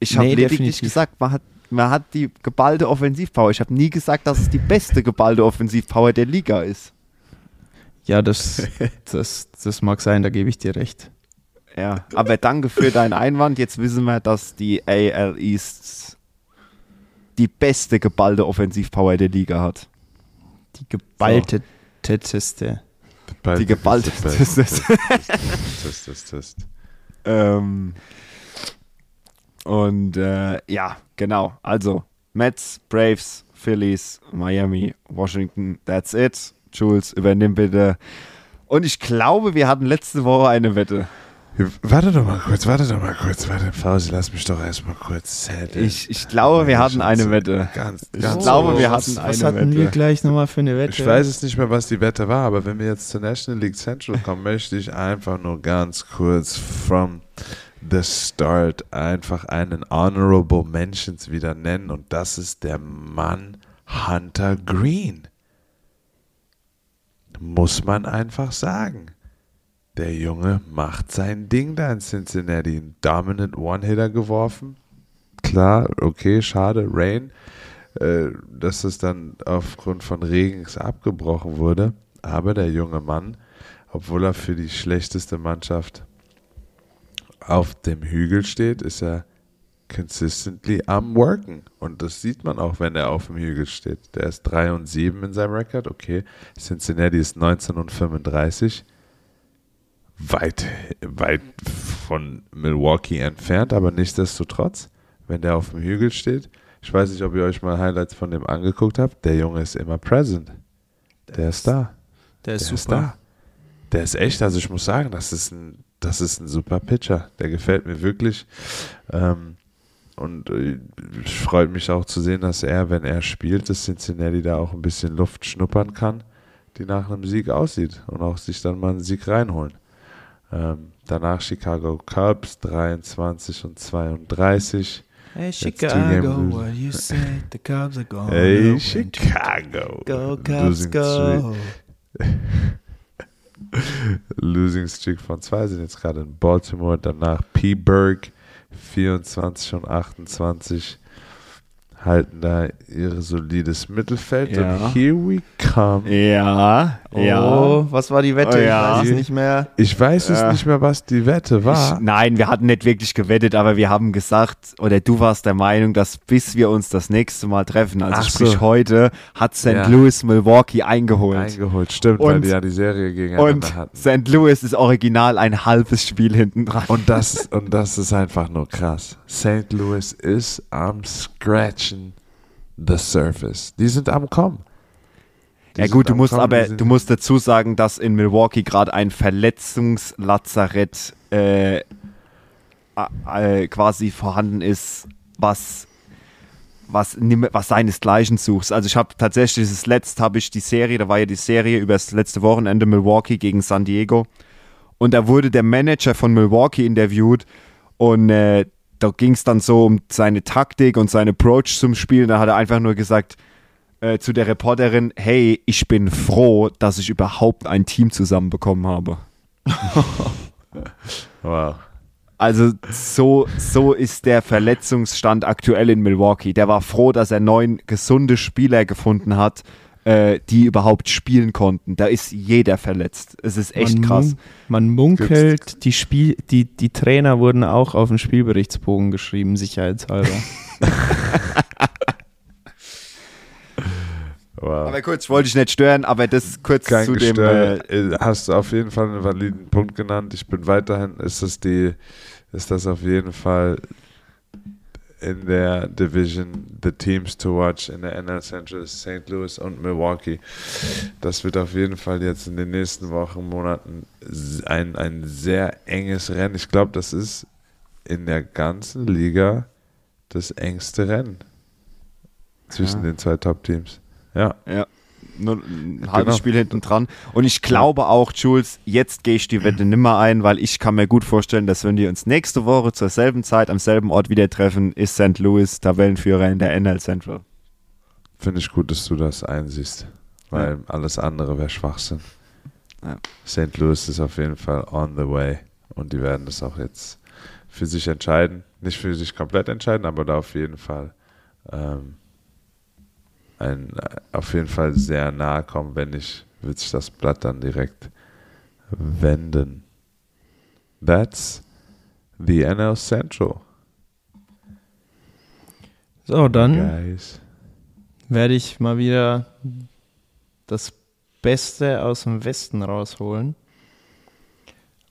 Ich habe Nee, lediglich definitiv. gesagt, man hat, man hat die geballte Offensivpower. Ich habe nie gesagt, dass es die beste geballte Offensivpower der Liga ist. Ja, das, das, das mag sein, da gebe ich dir recht. Ja, aber danke für deinen Einwand. Jetzt wissen wir, dass die AL East die beste geballte Offensivpower der Liga hat. Die geballte Teste. Die geballte- Test, Test, Test, Test, Test. Ähm, und äh, ja, genau. Also Mets, Braves, Phillies, Miami, Washington, that's it. Jules, übernimm bitte. Und ich glaube, wir hatten letzte Woche eine Wette. Warte doch mal kurz, warte doch mal kurz, warte, Fausi, lass mich doch erstmal kurz zetteln. Ich, ich glaube, wir hatten eine Wette. Ganz, Ich ganz glaube, groß. wir was, hatten was eine hatten wir Wette. gleich nochmal für eine Wette? Ich weiß es nicht mehr, was die Wette war, aber wenn wir jetzt zur National League Central kommen, möchte ich einfach nur ganz kurz from the start einfach einen Honorable Mentions wieder nennen und das ist der Mann Hunter Green. Muss man einfach sagen. Der Junge macht sein Ding da in Cincinnati. Ein Dominant One-Hitter geworfen. Klar, okay, schade, Rain äh, dass es dann aufgrund von Regens abgebrochen wurde. Aber der junge Mann, obwohl er für die schlechteste Mannschaft auf dem Hügel steht, ist er consistently am Worken. Und das sieht man auch, wenn er auf dem Hügel steht. Der ist 3 und 7 in seinem Rekord. Okay, Cincinnati ist 19 und 35. Weit, weit von Milwaukee entfernt, aber nichtsdestotrotz, wenn der auf dem Hügel steht, ich weiß nicht, ob ihr euch mal Highlights von dem angeguckt habt, der Junge ist immer present. Der ist da. der ist Der ist super. da. Der ist echt, also ich muss sagen, das ist ein, das ist ein super Pitcher. Der gefällt mir wirklich. Ähm, und äh, es freut mich auch zu sehen, dass er, wenn er spielt, dass Cincinnati da auch ein bisschen Luft schnuppern kann, die nach einem Sieg aussieht und auch sich dann mal einen Sieg reinholen. Ähm, danach Chicago Cubs 23 und 32. Hey Chicago, what you say? The Cubs are going. Hey, Chicago. Go Cubs, Losing go. (laughs) Losing Streak von zwei sind jetzt gerade in Baltimore. Danach P-Berg 24 und 28 halten da ihr solides Mittelfeld. Ja. Und here we come. Ja, Oh, was war die Wette? Oh, ja. Ich weiß es nicht mehr. Ich weiß es Ja. nicht mehr, was die Wette war. Ich, nein, wir hatten nicht wirklich gewettet, aber wir haben gesagt, oder du warst der Meinung, dass bis wir uns das nächste Mal treffen, also Ach sprich so. heute, hat St. Ja. Louis Milwaukee eingeholt. Eingeholt, stimmt, weil Und- die ja die Serie gegeneinander Und hatten. St. Louis ist original ein halbes Spiel hinten dran. Und das, und das ist einfach nur krass. St. Louis ist am Scratchen the Surface. Die sind am Kommen. Die Ja gut, du musst Kommen, aber, du musst dazu sagen, dass in Milwaukee gerade ein Verletzungslazarett äh, äh, quasi vorhanden ist, was was, was seinesgleichen suchst. Also ich habe tatsächlich das letzte habe ich die Serie, da war ja die Serie über das letzte Wochenende Milwaukee gegen San Diego und da wurde der Manager von Milwaukee interviewt und äh, da ging es dann so um seine Taktik und seinen Approach zum Spiel. Da hat er einfach nur gesagt äh, zu der Reporterin, hey, ich bin froh, dass ich überhaupt ein Team zusammenbekommen habe. (laughs) Wow. Also so, so ist der Verletzungsstand aktuell in Milwaukee. Der war froh, dass er neun gesunde Spieler gefunden hat, äh, die überhaupt spielen konnten. Da ist jeder verletzt. Es ist echt man krass. mun- Man munkelt, die, Spiel, die, die Trainer wurden auch auf den Spielberichtsbogen geschrieben, sicherheitshalber. (laughs) wow. Aber kurz, ich wollte dich nicht stören, aber das kurz Kein zu dem. Gestör. Äh, Äh, Hast du auf jeden Fall einen validen Punkt genannt. Ich bin weiterhin, ist das die, ist das auf jeden Fall in der Division the teams to watch in der NL Central St. Louis und Milwaukee. Das wird auf jeden Fall jetzt in den nächsten Wochen, Monaten ein, ein sehr enges Rennen. Ich glaube, das ist in der ganzen Liga das engste Rennen zwischen Ja. den zwei Top-Teams. Ja. ja. Nur ein halbes Spiel hinten dran. Und ich glaube auch, Jules, jetzt gehe ich die Wette (clears throat) nimmer ein, weil ich kann mir gut vorstellen, dass wenn wir uns nächste Woche zur selben Zeit am selben Ort wieder treffen, ist St. Louis Tabellenführer in der NL Central. Finde ich gut, dass du das einsiehst, weil ja. alles andere wäre Schwachsinn. Ja. St. Louis ist auf jeden Fall on the way und die werden das auch jetzt für sich entscheiden. Nicht für sich komplett entscheiden, aber da auf jeden Fall ähm, ein, auf jeden Fall sehr nahe kommen. Wenn nicht, wird sich das Blatt dann direkt wenden. That's the NL Central. So, dann werde ich mal wieder das Beste aus dem Westen rausholen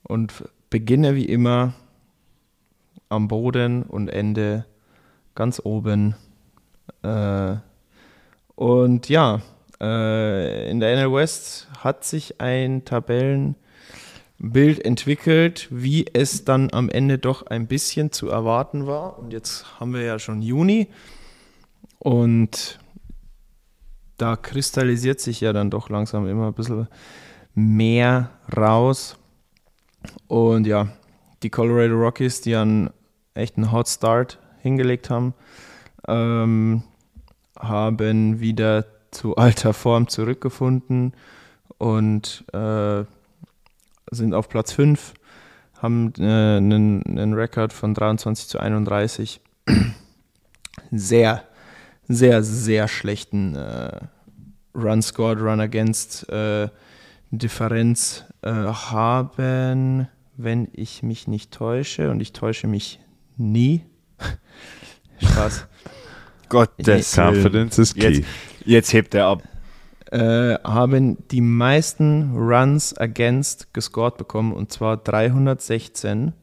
und beginne wie immer am Boden und Ende ganz oben. Äh, und ja, äh, in der NL West hat sich ein Tabellenbild entwickelt, wie es dann am Ende doch ein bisschen zu erwarten war. Und jetzt haben wir ja schon Juni und da kristallisiert sich ja dann doch langsam immer ein bisschen mehr raus. Und ja, die Colorado Rockies, die einen echten Hot Start hingelegt haben, ähm, haben wieder zu alter Form zurückgefunden und äh, sind auf Platz 5, haben äh, einen, einen Rekord von 23 zu 31. (clears throat) sehr, sehr, sehr schlechten äh, Run Scored, Run Against äh, Differenz äh, haben, wenn ich mich nicht täusche, und ich täusche mich nie. (laughs) Spaß. Gottes Confidence is key. Jetzt, jetzt hebt er ab. Äh, haben die meisten Runs against gescored bekommen und zwar 316.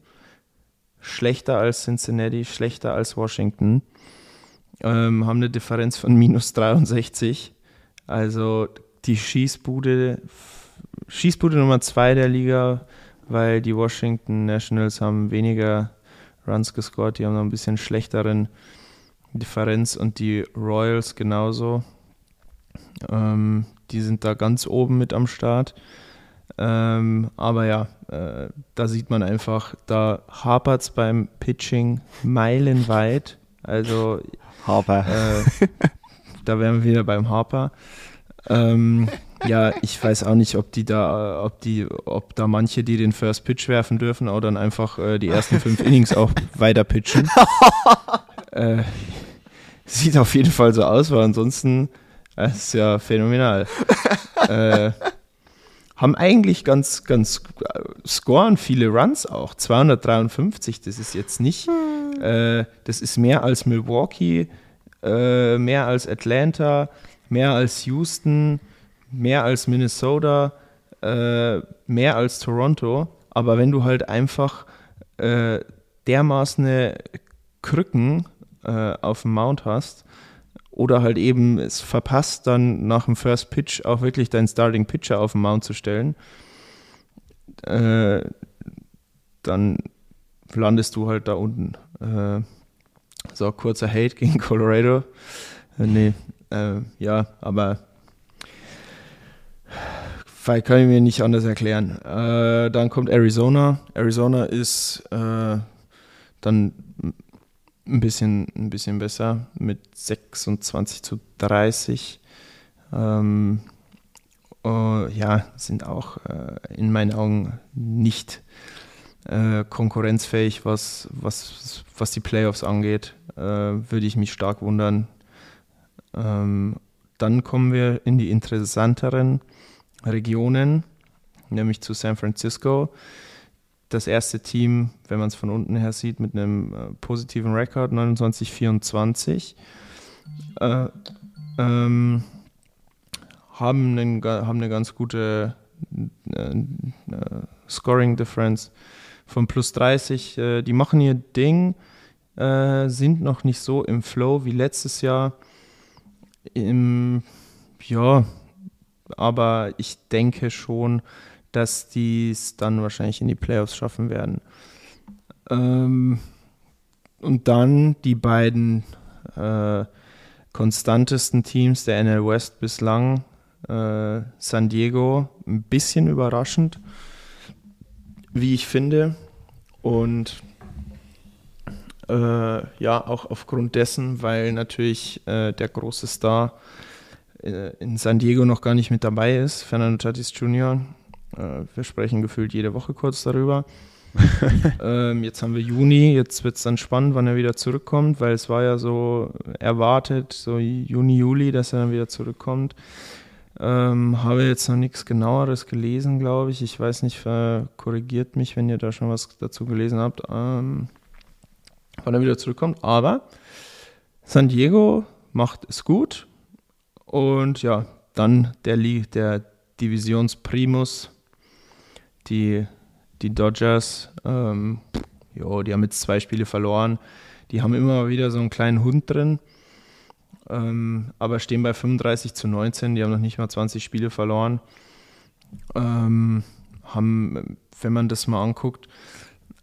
Schlechter als Cincinnati, schlechter als Washington. Ähm, haben eine Differenz von minus 63. Also die Schießbude, Schießbude Nummer 2 der Liga, weil die Washington Nationals haben weniger Runs gescored, die haben noch ein bisschen schlechteren Differenz und die Royals genauso. Ähm, die sind da ganz oben mit am Start. Ähm, aber ja, äh, da sieht man einfach, da hapert es beim Pitching meilenweit. Also Harper. Äh, da wären wir wieder beim Harper. Ähm, ja, ich weiß auch nicht, ob die da, ob die, ob da manche, die den First Pitch werfen dürfen, auch dann einfach äh, die ersten fünf Innings auch weiter pitchen. (laughs) äh, (laughs) sieht auf jeden Fall so aus, weil ansonsten äh, ist ja phänomenal. (laughs) äh, haben eigentlich ganz, ganz äh, scoren viele Runs auch. 253, das ist jetzt nicht, äh, das ist mehr als Milwaukee, äh, mehr als Atlanta, mehr als Houston, mehr als Minnesota, äh, mehr als Toronto. Aber wenn du halt einfach dermaßen Krücken äh, auf dem Mount hast oder halt eben es verpasst, dann nach dem First Pitch auch wirklich deinen Starting Pitcher auf dem Mount zu stellen, äh, dann landest du halt da unten. Äh, so, kurzer Hate gegen (laughs) Colorado. Äh, nee, äh, ja, aber kann ich mir nicht anders erklären. Äh, dann kommt Arizona. Arizona ist äh, dann ein bisschen, ein bisschen besser mit 26 zu 30. Ähm, uh, ja, sind auch äh, in meinen Augen nicht äh, konkurrenzfähig, was, was, was die Playoffs angeht. Äh, würde ich mich stark wundern. Ähm, dann kommen wir in die interessanteren Regionen, nämlich zu San Francisco. Das erste Team, wenn man es von unten her sieht, mit einem äh, positiven Rekord, 29-24. Äh, ähm, haben, einen, haben eine ganz gute äh, äh, Scoring Difference von plus 30. Äh, die machen ihr Ding, äh, sind noch nicht so im Flow wie letztes Jahr. Im, ja, aber ich denke schon, dass die es dann wahrscheinlich in die Playoffs schaffen werden. Ähm, und dann die beiden äh, konstantesten Teams der NL West bislang, äh, San Diego ein bisschen überraschend, wie ich finde. Und äh, ja, auch aufgrund dessen, weil natürlich äh, der große Star äh, in San Diego noch gar nicht mit dabei ist, Fernando Tatis Jr. Äh, wir sprechen gefühlt jede Woche kurz darüber. (laughs) ähm, jetzt haben wir Juni, jetzt wird es dann spannend, wann er wieder zurückkommt, weil es war ja so erwartet, so Juni, Juli, dass er dann wieder zurückkommt. Ähm, habe jetzt noch nichts genaueres gelesen, glaube ich. Ich weiß nicht, korrigiert mich, wenn ihr da schon was dazu gelesen habt, ähm, wann er wieder zurückkommt. Aber San Diego macht es gut. Und ja, dann der, der Divisionsprimus, die die Dodgers, ähm, jo, die haben jetzt zwei Spiele verloren. Die haben immer wieder so einen kleinen Hund drin, ähm, aber stehen bei 35 zu 19. Die haben noch nicht mal 20 Spiele verloren. Ähm, haben, wenn man das mal anguckt,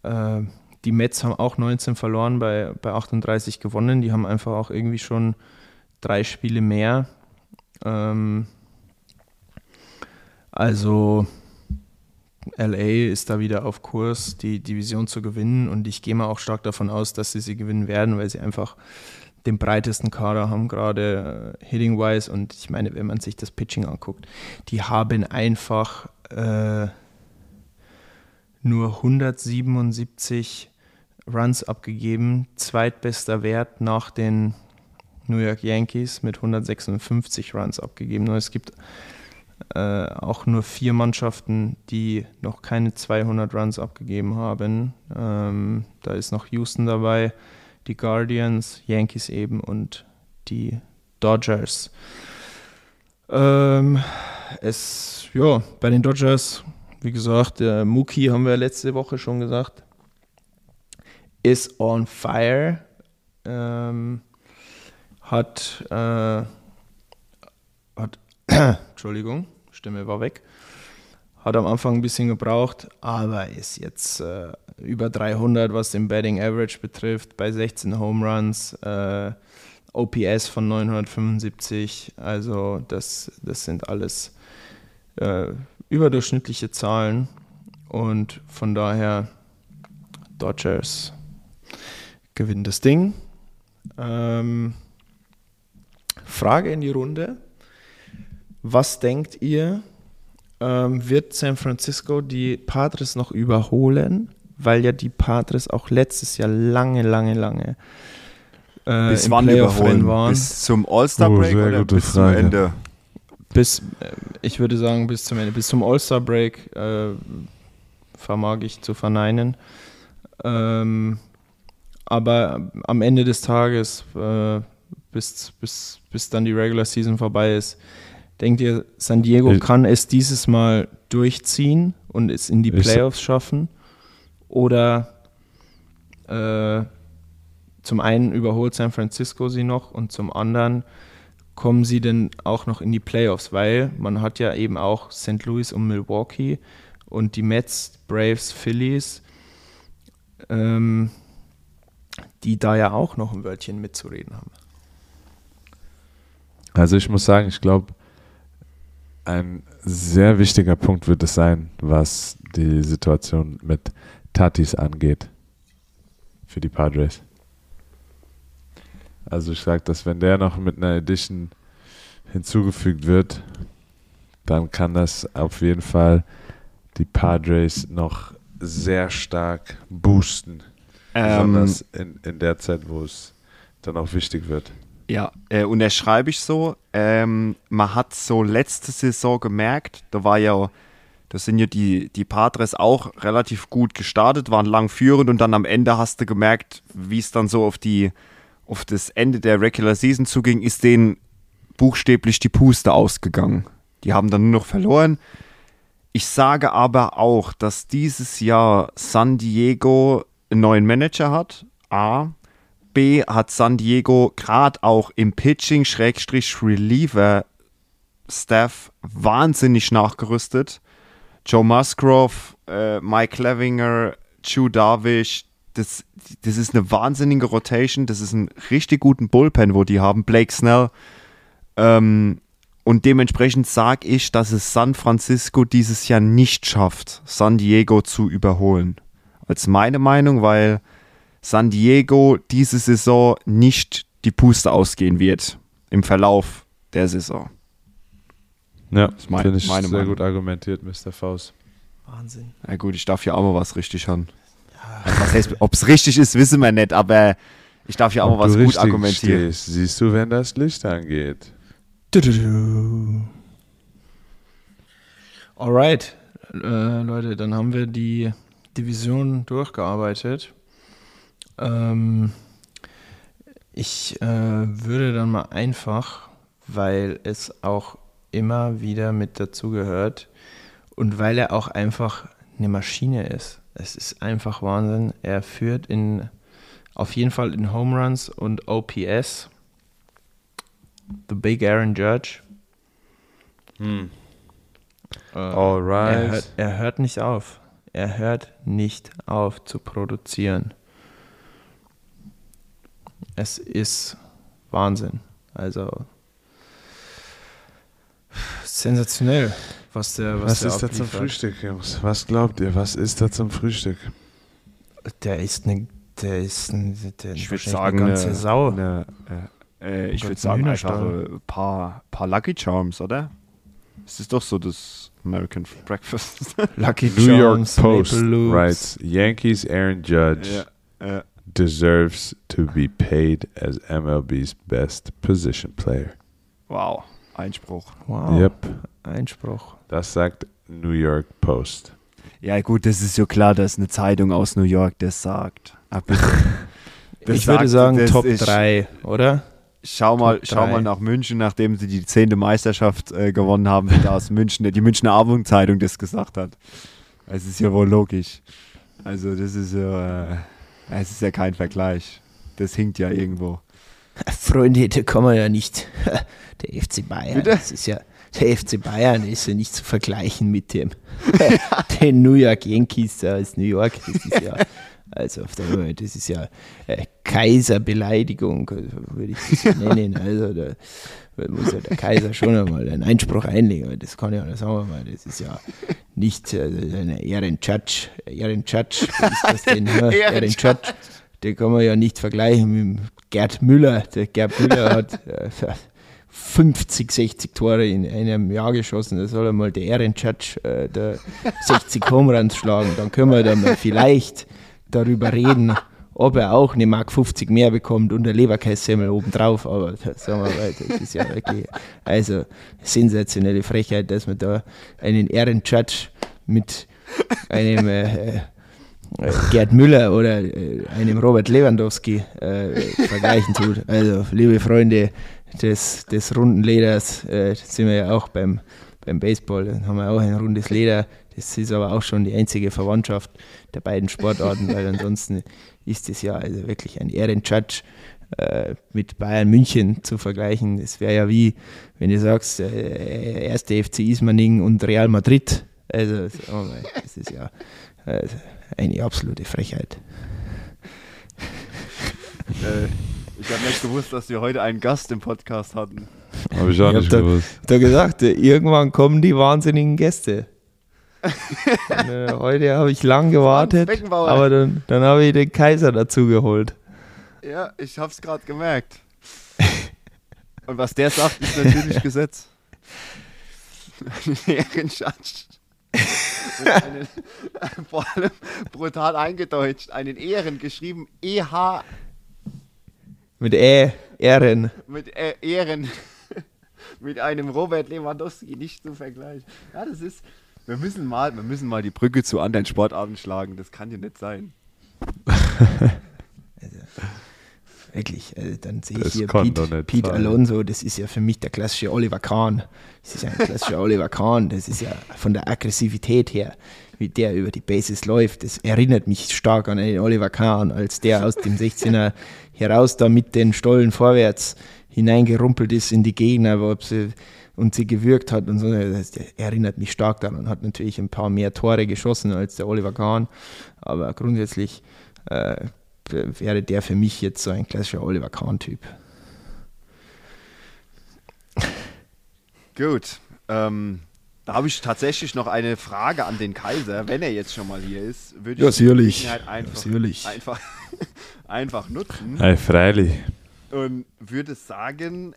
äh, die Mets haben auch 19 verloren, bei, bei 38 gewonnen. Die haben einfach auch irgendwie schon drei Spiele mehr. Ähm, also LA ist da wieder auf Kurs, die Division zu gewinnen und ich gehe mal auch stark davon aus, dass sie sie gewinnen werden, weil sie einfach den breitesten Kader haben, gerade äh, hitting-wise. Und ich meine, wenn man sich das Pitching anguckt, die haben einfach äh, nur 177 Runs abgegeben, zweitbester Wert nach den New York Yankees mit 156 Runs abgegeben. Und es gibt äh, auch nur vier Mannschaften, die noch keine 200 Runs abgegeben haben. Ähm, da ist noch Houston dabei, die Guardians, Yankees eben und die Dodgers. Ähm, es, ja, bei den Dodgers, wie gesagt, der Mookie haben wir letzte Woche schon gesagt, ist on fire. Ähm, hat, äh, hat (coughs) Entschuldigung, Stimme war weg. Hat am Anfang ein bisschen gebraucht, aber ist jetzt äh, über 300, was den Batting Average betrifft, bei 16 Home Runs, äh, OPS von 975. Also das, das sind alles äh, überdurchschnittliche Zahlen und von daher Dodgers gewinnen das Ding. Ähm, Frage in die Runde. Was denkt ihr, ähm, wird San Francisco die Padres noch überholen? Weil ja die Padres auch letztes Jahr lange, lange, lange äh, bis wann überholen waren. Bis zum All-Star-Break oh, oder bis Frage. zum Ende? Bis, äh, ich würde sagen, bis zum Ende. Bis zum All-Star-Break äh, vermag ich zu verneinen. Ähm, aber am Ende des Tages, äh, bis, bis, bis dann die Regular Season vorbei ist, Denkt ihr, San Diego ich kann es dieses Mal durchziehen und es in die Playoffs schaffen? Oder äh, zum einen überholt San Francisco sie noch und zum anderen kommen sie denn auch noch in die Playoffs? Weil man hat ja eben auch St. Louis und Milwaukee und die Mets, Braves, Phillies, ähm, die da ja auch noch ein Wörtchen mitzureden haben. Also ich muss sagen, ich glaube, ein sehr wichtiger Punkt wird es sein, was die Situation mit Tatis angeht für die Padres. Also ich sage, dass wenn der noch mit einer Edition hinzugefügt wird, dann kann das auf jeden Fall die Padres noch sehr stark boosten. Ähm, Besonders in, in der Zeit, wo es dann auch wichtig wird. Ja, äh, unterschreibe ich so. Ähm, man hat so letzte Saison gemerkt, da war ja, da sind ja die, die Padres auch relativ gut gestartet, waren lang führend und dann am Ende hast du gemerkt, wie es dann so auf die, auf das Ende der Regular Season zuging, ist denen buchstäblich die Puste ausgegangen. Die haben dann nur noch verloren. Ich sage aber auch, dass dieses Jahr San Diego einen neuen Manager hat. A. B hat San Diego gerade auch im Pitching Reliever Staff wahnsinnig nachgerüstet. Joe Musgrove, äh, Mike Levinger, Chu Darvish, das, das ist eine wahnsinnige Rotation. Das ist ein richtig guten Bullpen, wo die haben. Blake Snell. Ähm, Und dementsprechend sage ich, dass es San Francisco dieses Jahr nicht schafft, San Diego zu überholen. Als meine Meinung, weil San Diego diese Saison nicht die Puste ausgehen wird im Verlauf der Saison. Ja, ist mein- finde ich meine sehr Meinung. gut argumentiert, Mr. Faust. Wahnsinn. Na gut, ich darf ja auch mal was richtig haben. Was heißt, ob es richtig ist, wissen wir nicht, aber ich darf ja auch Ob mal was du gut richtig argumentieren. stehst, siehst du, wenn das Licht angeht. Alright, äh, Leute, dann haben wir die Division durchgearbeitet. Ähm, ich äh, würde dann mal einfach, weil es auch immer wieder mit dazugehört und weil er auch einfach eine Maschine ist. Es ist einfach Wahnsinn. Er führt in auf jeden Fall in Home Runs und OPS. The Big Aaron Judge. Äh, Alright. er, hört, er hört nicht auf. Er hört nicht auf zu produzieren. Es ist Wahnsinn. Also sensationell, was der was, Was, der ist da zum. Frühstück, Jungs? Was glaubt ihr? Was ist da zum Frühstück? Der ist eine, der ist ein, der Ich würde sagen, eine ganze eine- Sau. eine, äh, äh, ich würde sagen, einfach ein paar, paar Lucky Charms, oder? Es ist doch so das American Breakfast. Lucky New York Charms, Post Maple Loops. writes Yankees Aaron Judge ja, äh, deserves to be paid as MLB's best position player. wow, Einspruch. Wow, Yep, Einspruch. das sagt New York Post. Ja gut, das ist ja klar, dass eine Zeitung aus New York das sagt. (laughs) Das ich würde sagen das Top ist- 3, oder? Schau mal, Top schau drei. mal nach München, nachdem sie die zehnte Meisterschaft äh, gewonnen haben, wie da aus München, die Münchner Abendzeitung das gesagt hat. Es ist ja wohl logisch. Also das ist ja, äh, es ist ja kein Vergleich. Das hinkt ja irgendwo. Freunde, da kann man ja nicht. (laughs) Der FC Bayern, Bitte? das ist ja, der FC Bayern ist ja nicht zu vergleichen mit dem (laughs) (laughs) den New York Yankees aus New York. Das ist ja, also auf der Höhe, das ist ja äh, Kaiserbeleidigung, würde ich das nennen. Also da muss ja der Kaiser schon einmal einen Einspruch einlegen. Das kann ja, sagen wir mal, das ist ja nicht äh, eine Ehrenjudge. Ehrenjudge, was ist das denn? (laughs) Ja, Ehrenjudge. Den kann man ja nicht vergleichen mit dem Gerd Müller. Der Gerd Müller hat äh, 50, 60 Tore in einem Jahr geschossen. Da soll einmal der Ehrenjudge äh, der 60 Home Runs schlagen. Dann können wir da mal vielleicht darüber reden, (laughs) ob er auch eine Mark 50 mehr bekommt und der Leberkässemmel obendrauf. Aber sagen wir mal, das ist ja wirklich also sensationelle Frechheit, dass man da einen Ehrenjudge mit einem äh, äh, Gerd Müller oder äh, einem Robert Lewandowski äh, vergleichen tut. Also, liebe Freunde des, des runden Leders, äh, sind wir ja auch beim, beim Baseball, dann haben wir auch ein rundes Leder. Das ist aber auch schon die einzige Verwandtschaft der beiden Sportarten, weil ansonsten ist es ja also wirklich ein Ehrenjudge äh, mit Bayern München zu vergleichen. Das wäre ja wie, wenn du sagst, äh, erste FC Ismaning und Real Madrid. Also, wir mal, das ist ja äh, eine absolute Frechheit. Äh, ich habe nicht gewusst, dass wir heute einen Gast im Podcast hatten. Habe ich auch Ich hab nicht da- gewusst. Da gesagt, äh, irgendwann kommen die wahnsinnigen Gäste. Äh, heute habe ich lang gewartet, aber dann, dann habe ich den Kaiser dazu geholt. Ja, ich hab's gerade gemerkt. (laughs) Und was der sagt, ist natürlich (laughs) Gesetz. (laughs) Und einen, vor allem brutal eingedeutscht. Einen Ehren geschrieben EH Mit Ä, Ehren. mit äh, Ehren. mit einem Robert Lewandowski nicht zu vergleichen. Ja, das ist. Wir müssen mal, wir müssen mal die Brücke zu anderen Sportarten schlagen. Das kann ja nicht sein. (laughs) Wirklich, also dann sehe ich hier Pete, Pete. Alonso, das ist ja für mich der klassische Oliver Kahn. Das ist ja ein klassischer (laughs) Oliver Kahn, das ist ja von der Aggressivität her, wie der über die Bases läuft, das erinnert mich stark an einen Oliver Kahn, als der aus dem 16er (laughs) heraus da mit den Stollen vorwärts hineingerumpelt ist in die Gegner, wo sie, und sie gewürgt hat und so. Das der erinnert mich stark daran. Hat natürlich ein paar mehr Tore geschossen als der Oliver Kahn, aber grundsätzlich äh, wäre der für mich jetzt so ein klassischer Oliver Kahn-Typ. Gut. Ähm, da habe ich tatsächlich noch eine Frage an den Kaiser. Wenn er jetzt schon mal hier ist, würde ich Ja, die sicherlich. Gelegenheit einfach, Ja, einfach, (laughs) einfach nutzen Hey, freilich. und würde sagen,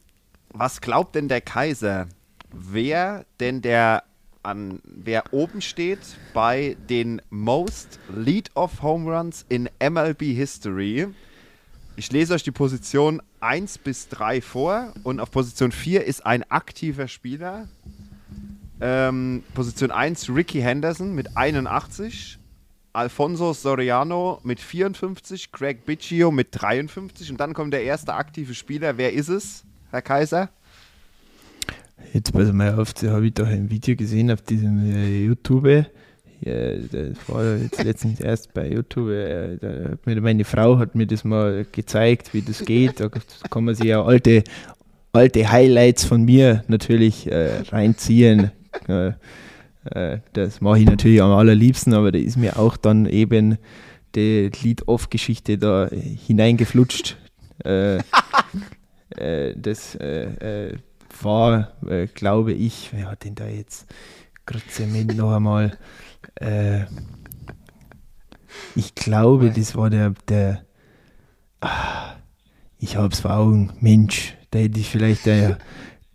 was glaubt denn der Kaiser? Wer denn der an wer oben steht bei den Most Lead-Off Home Runs in MLB History? Ich lese euch die Position 1 bis 3 vor und auf Position 4 ist ein aktiver Spieler. Ähm, Position 1 Ricky Henderson mit 81, Alfonso Soriano mit 54, Craig Biggio mit 53 und dann kommt der erste aktive Spieler. Wer ist es, Herr Kaiser? Jetzt mal auf, da habe ich doch ein Video gesehen auf diesem äh, YouTube. Ja, das war jetzt letztens erst bei YouTube. Äh, da meine Frau hat mir das mal gezeigt, wie das geht. Da kann man sich ja alte, alte Highlights von mir natürlich äh, reinziehen. Äh, äh, das mache ich natürlich am allerliebsten, aber da ist mir auch dann eben die Lead-Off-Geschichte da äh, hineingeflutscht. (laughs) Äh, das äh, äh, war, äh, glaube ich, wer hat denn da jetzt gerade Zement noch einmal? Ich glaube, das war der, der ah, ich hab's vor Augen, Mensch, da hätte ich vielleicht äh,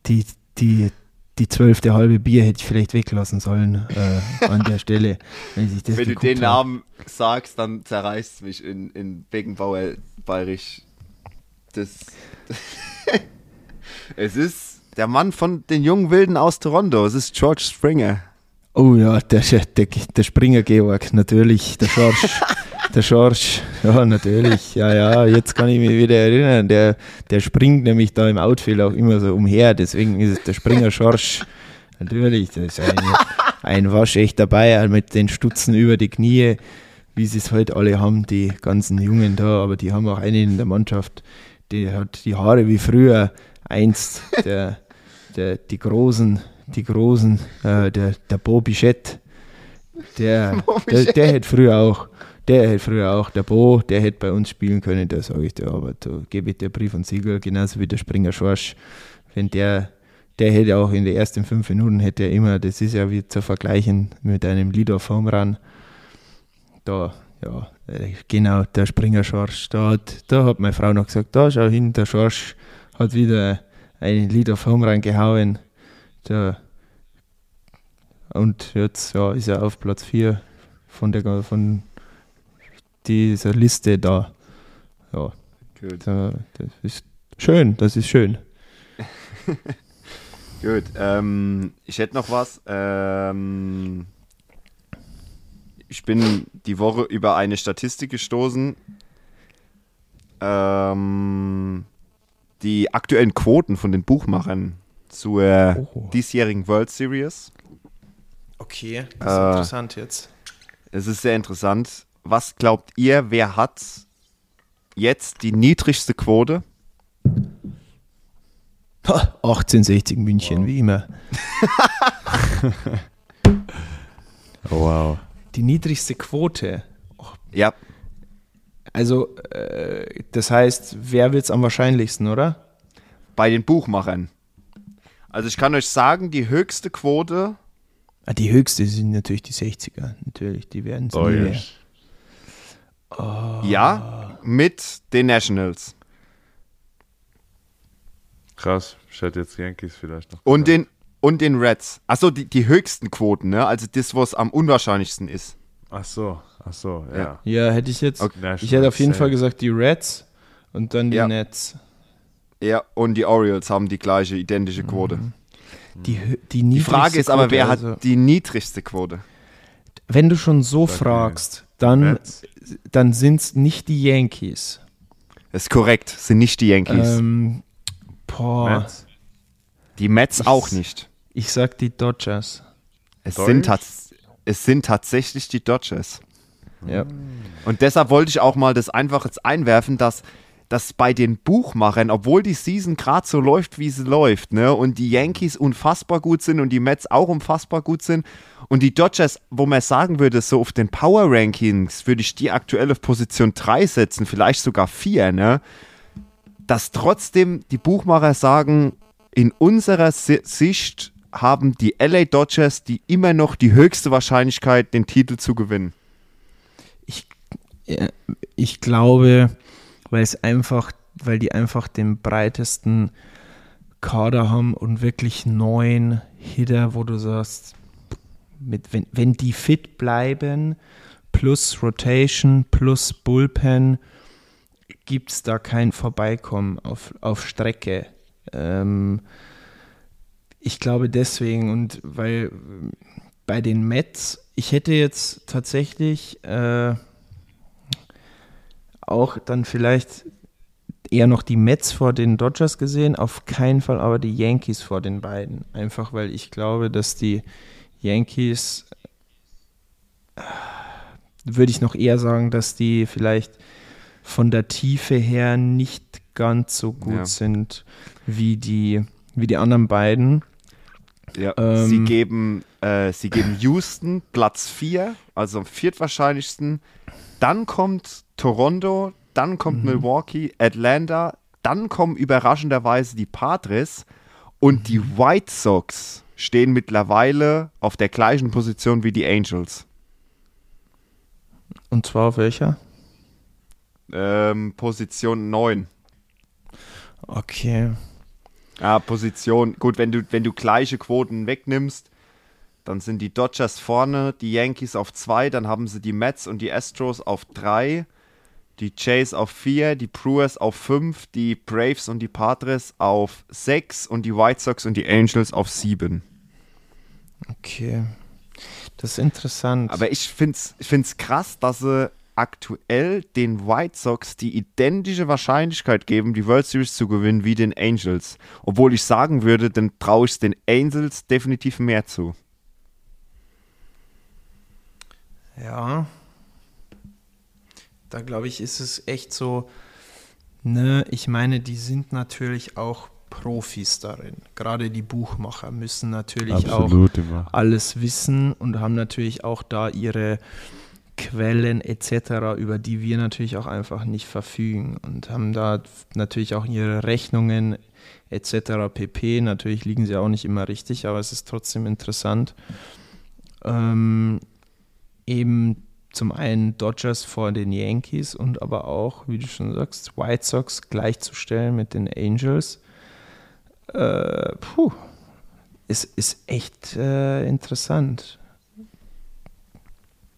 die, die, die zwölfte halbe Bier hätte ich vielleicht weglassen sollen äh, an der Stelle. Wenn, ich das Wenn du den hab. Namen sagst, dann zerreißt es mich in, in Beckenbauer bayerisch. Das. (laughs) es ist der Mann von den jungen Wilden aus Toronto. Es ist George Springer. Oh ja, der, der, der Springer Georg, natürlich, der Schorsch. (laughs) der Schorsch, ja, natürlich. Ja, ja, jetzt kann ich mich wieder erinnern. Der, der springt nämlich da im Outfield auch immer so umher, deswegen ist es der Springer Schorsch. Natürlich, das ist ein, ein waschechter Bayer mit den Stutzen über die Knie, wie sie es heute alle haben, die ganzen Jungen da, aber die haben auch einen in der Mannschaft, der hat die Haare wie früher einst, der, der, die großen, die großen, äh, der, der Bo Bichette, (laughs) der, der, der hätte früher auch, der hätte früher auch, der Bo, der hätte bei uns spielen können, da sage ich dir, aber da gebe ich dir Brief und Siegel, genauso wie der Springer Schorsch, wenn der, der hätte auch in den ersten fünf Minuten hätte er immer, das ist ja wie zu vergleichen mit einem Leader vom Run, da, ja, genau, der Springer Schorsch, da hat, da hat meine Frau noch gesagt, da schau hin, der Schorsch hat wieder einen Lead auf Home reingehauen. Der, und jetzt ja, ist er auf Platz 4 von, der, von dieser Liste da. Ja, Gut. da, das ist schön, das ist schön. (laughs) Gut. Ähm, ich hätte noch was. Ähm, ich bin die Woche über eine Statistik gestoßen. Ähm, die aktuellen Quoten von den Buchmachern zur Oh. diesjährigen World Series. Okay, das ist Äh, interessant jetzt. Es ist sehr interessant. Was glaubt ihr, wer hat jetzt die niedrigste Quote? 1860 München, wie immer. (laughs) (laughs) Wow. Die niedrigste Quote. Ja, Also, äh, das heißt, wer wird es am wahrscheinlichsten, oder? bei den Buchmachern. Also ich kann euch sagen, die höchste Quote Ah, die höchste sind natürlich die 60er, natürlich, die werden es Oh, nie ja. mehr. Ja, mit den Nationals. Krass. Ich hätte jetzt Yankees vielleicht noch. Und den, und den Reds. Achso, die, die höchsten Quoten, ne? Also das, was am unwahrscheinlichsten ist. Ach so, ach so, ja. Ja, hätte ich jetzt. Okay. Ich hätte auf jeden Fall gesagt die Reds und dann die Ja. Nets. Ja, und die Orioles haben die gleiche, identische Quote. Die, hö- die, Die niedrigste Frage ist aber, Quote, wer also, hat die niedrigste Quote? Wenn du schon so die fragst, dann, dann sind es nicht die Yankees. Das ist korrekt, sind nicht die Yankees. Ähm, boah, Mets. die Mets auch nicht. Ich sag die Dodgers. Es Deutsch? sind, es sind tatsächlich die Dodgers. Ja. Und deshalb wollte ich auch mal das einfach jetzt einwerfen, dass, dass bei den Buchmachern, obwohl die Season gerade so läuft, wie sie läuft, ne, und die Yankees unfassbar gut sind und die Mets auch unfassbar gut sind und die Dodgers, wo man sagen würde, so auf den Power Rankings würde ich die aktuell auf Position 3 setzen, vielleicht sogar 4, ne, dass trotzdem die Buchmacher sagen, in unserer Si- Sicht haben die LA Dodgers die immer noch die höchste Wahrscheinlichkeit, den Titel zu gewinnen. Ich, äh, ich glaube, weil es einfach, weil die einfach den breitesten Kader haben und wirklich neun Hitter, wo du sagst, mit, wenn, wenn die fit bleiben, plus Rotation, plus Bullpen, gibt es da kein Vorbeikommen auf, auf Strecke. Ähm, ich glaube deswegen und weil bei den Mets, ich hätte jetzt tatsächlich äh, auch dann vielleicht eher noch die Mets vor den Dodgers gesehen, auf keinen Fall aber die Yankees vor den beiden. Einfach weil ich glaube, dass die Yankees, äh, würde ich noch eher sagen, dass die vielleicht von der Tiefe her nicht ganz so gut Ja. sind wie die, wie die anderen beiden. Ja. Ähm, sie, geben, äh, sie geben Houston Platz 4, also am viertwahrscheinlichsten. Dann kommt Toronto, dann kommt Milwaukee, Atlanta, dann kommen überraschenderweise die Padres und die White Sox stehen mittlerweile auf der gleichen Position wie die Angels. Und zwar auf welcher? Ähm, Position 9. Okay. Ja, Position. Gut, wenn du, wenn du gleiche Quoten wegnimmst, dann sind die Dodgers vorne, die Yankees auf 2, dann haben sie die Mets und die Astros auf 3, die Jays auf 4, die Brewers auf 5, die Braves und die Padres auf 6 und die White Sox und die Angels auf 7. Okay. Das ist interessant. Aber ich finde es ich find's krass, dass sie aktuell den White Sox die identische Wahrscheinlichkeit geben, die World Series zu gewinnen, wie den Angels. Obwohl ich sagen würde, dann traue ich den Angels definitiv mehr zu. Ja. Da glaube ich, ist es echt so, ne, ich meine, die sind natürlich auch Profis darin. Gerade die Buchmacher müssen natürlich auch Absolut immer. alles wissen und haben natürlich auch da ihre Quellen etc., über die wir natürlich auch einfach nicht verfügen und haben da natürlich auch ihre Rechnungen etc. pp. Natürlich liegen sie auch nicht immer richtig, aber es ist trotzdem interessant. Ähm, eben zum einen Dodgers vor den Yankees und aber auch, wie du schon sagst, White Sox gleichzustellen mit den Angels. Äh, puh, ist, ist echt äh, interessant.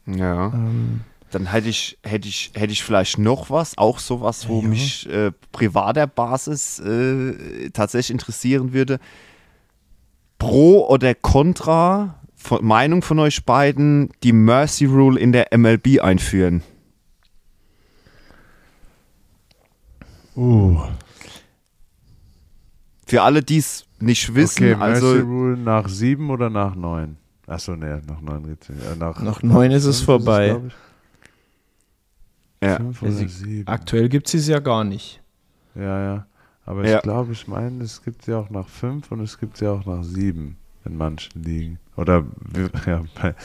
Ja. Ähm, Dann hätte ich, hätte ich, hätte ich vielleicht noch was, auch sowas, wo Ja. mich äh, privater Basis äh, tatsächlich interessieren würde. Pro oder contra, von, Meinung von euch beiden, die Mercy Rule in der MLB einführen? Uh, Für alle, die es nicht wissen, okay, Mercy also Rule nach sieben oder nach neun? Achso, nee, nach neun nicht. Äh, nach, Nach neun ist es vorbei. glaub ich. ja, Fünf sie- sieben. aktuell gibt es es ja gar nicht. Ja, ja. Aber Ja. ich glaube, ich meine, es gibt sie auch nach fünf und es gibt sie auch nach sieben in manchen Ligen. Oder (laughs) ja, bei,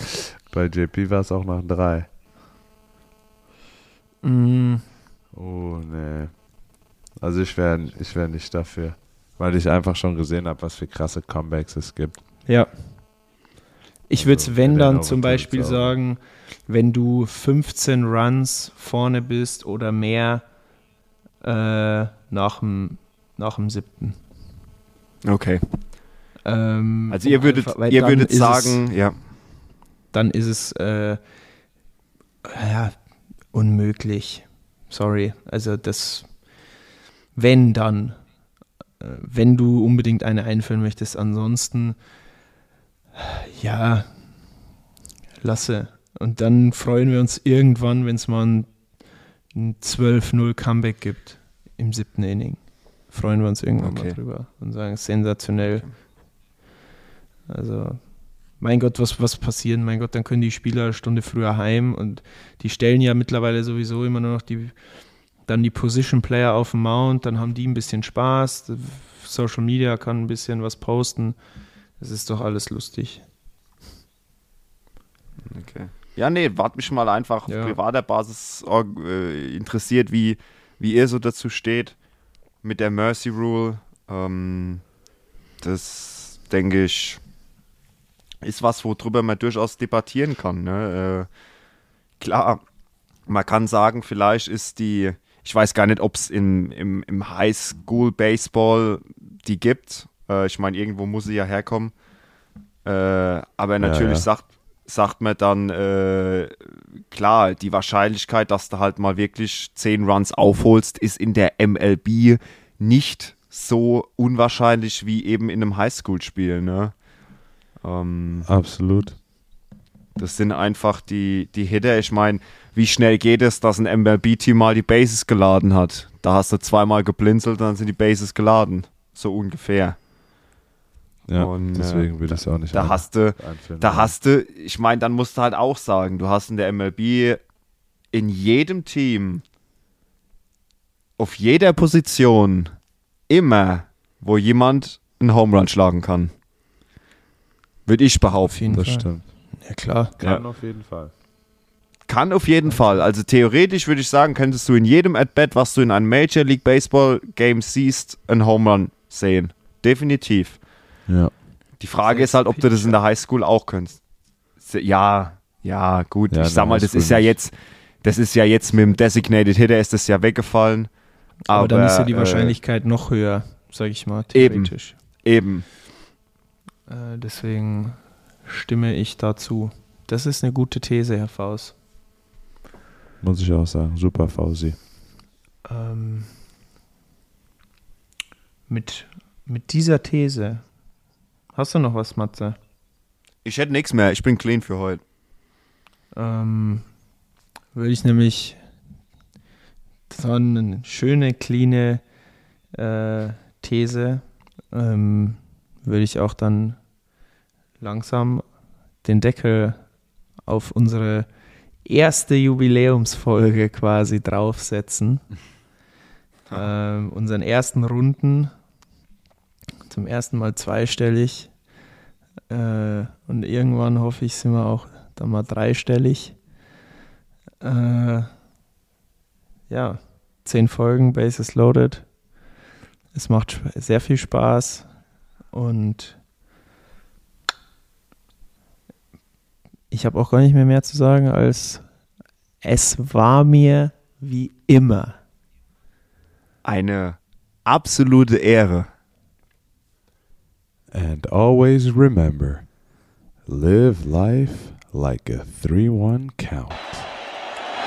bei JP war es auch nach drei. Mm, Oh, nee. Also ich wäre ich wär nicht dafür. Weil ich einfach schon gesehen habe, was für krasse Comebacks es gibt. ja. Ich würde es, wenn dann zum Beispiel sagen, wenn du 15 Runs vorne bist oder mehr äh, nach dem nach dem siebten. okay. Ähm, Also ihr würdet, einfach- ihr würdet sagen, es, ja, dann ist es äh, ja, unmöglich. Sorry. Also das, wenn dann, äh, wenn du unbedingt eine einführen möchtest, ansonsten, ja, lasse. Und dann freuen wir uns irgendwann, wenn es mal ein, ein 12-0 Comeback gibt im siebten Inning. Freuen wir uns irgendwann Okay. mal drüber und sagen, sensationell. Also, mein Gott, was, was passieren? Mein Gott, dann können die Spieler eine Stunde früher heim und die stellen ja mittlerweile sowieso immer nur noch die, dann die Position Player auf dem Mount, dann haben die ein bisschen Spaß. Social Media kann ein bisschen was posten. Das ist doch alles lustig. Okay. Ja, nee, wart mich mal einfach Ja. auf privater Basis äh, interessiert, wie, wie ihr so dazu steht mit der Mercy Rule. Ähm, das denke ich, ist was, worüber man durchaus debattieren kann. Ne? Äh, klar, man kann sagen, vielleicht ist die, ich weiß gar nicht, ob es im, im, im Highschool-Baseball die gibt. Äh, ich meine, irgendwo muss sie ja herkommen. Äh, aber natürlich ja. sagt sagt man dann, äh, klar, die Wahrscheinlichkeit, dass du halt mal wirklich 10 Runs aufholst, ist in der MLB nicht so unwahrscheinlich wie eben in einem Highschool-Spiel. Ne? Ähm, Absolut. das sind einfach die, die Hitter. Ich meine, wie schnell geht es, dass ein MLB-Team mal die Bases geladen hat? Da hast du zweimal geblinzelt, dann sind die Bases geladen. So ungefähr. Ja, Und, äh, deswegen will ich es auch nicht Da ein- hast du, da hast du, ich meine, dann musst du halt auch sagen, du hast in der MLB in jedem Team, auf jeder Position, immer, wo jemand einen Home Run schlagen kann. Würde ich Auf behaupten. jeden Das Fall. stimmt. Ja, klar. Kann auf jeden Fall. Kann auf jeden Fall. Also theoretisch würde ich sagen, könntest du in jedem At-Bat, was du in einem Major League Baseball Game siehst, einen Home Run sehen. Definitiv. Ja. Die Frage ist halt, ob du das in der Highschool auch könntest. Ja, ja, gut. Ja, ich sag mal, das ist ja jetzt, das ist ja jetzt mit dem Designated Hitter ist das ja weggefallen. Aber, Aber, dann ist ja die äh, Wahrscheinlichkeit noch höher, sage ich mal, Eben. theoretisch. Eben. Äh, deswegen stimme ich dazu. Das ist eine gute These, Herr Faust. Muss ich auch sagen. Super, Fausi. Ähm, mit, mit dieser These. Hast du noch was, Matze? Ich hätte nichts mehr. Ich bin clean für heute. Ähm, würde ich nämlich so eine schöne, cleane äh, These, ähm, würde ich auch dann langsam den Deckel auf unsere erste Jubiläumsfolge quasi draufsetzen. (laughs) ähm, unseren ersten Runden zum ersten Mal zweistellig. Äh, und irgendwann hoffe ich, sind wir auch dann mal dreistellig. Äh, ja, zehn Folgen, Bases Loaded. Es macht sehr viel Spaß und ich habe auch gar nicht mehr mehr zu sagen, als es war mir wie immer. Eine absolute Ehre. And always remember, live life like a 3-1 count.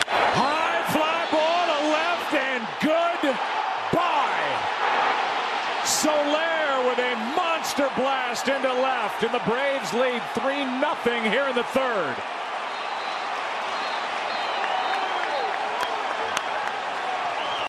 High fly ball to left and goodbye. Soler with a monster blast into left, and the Braves lead 3 0 here in the third.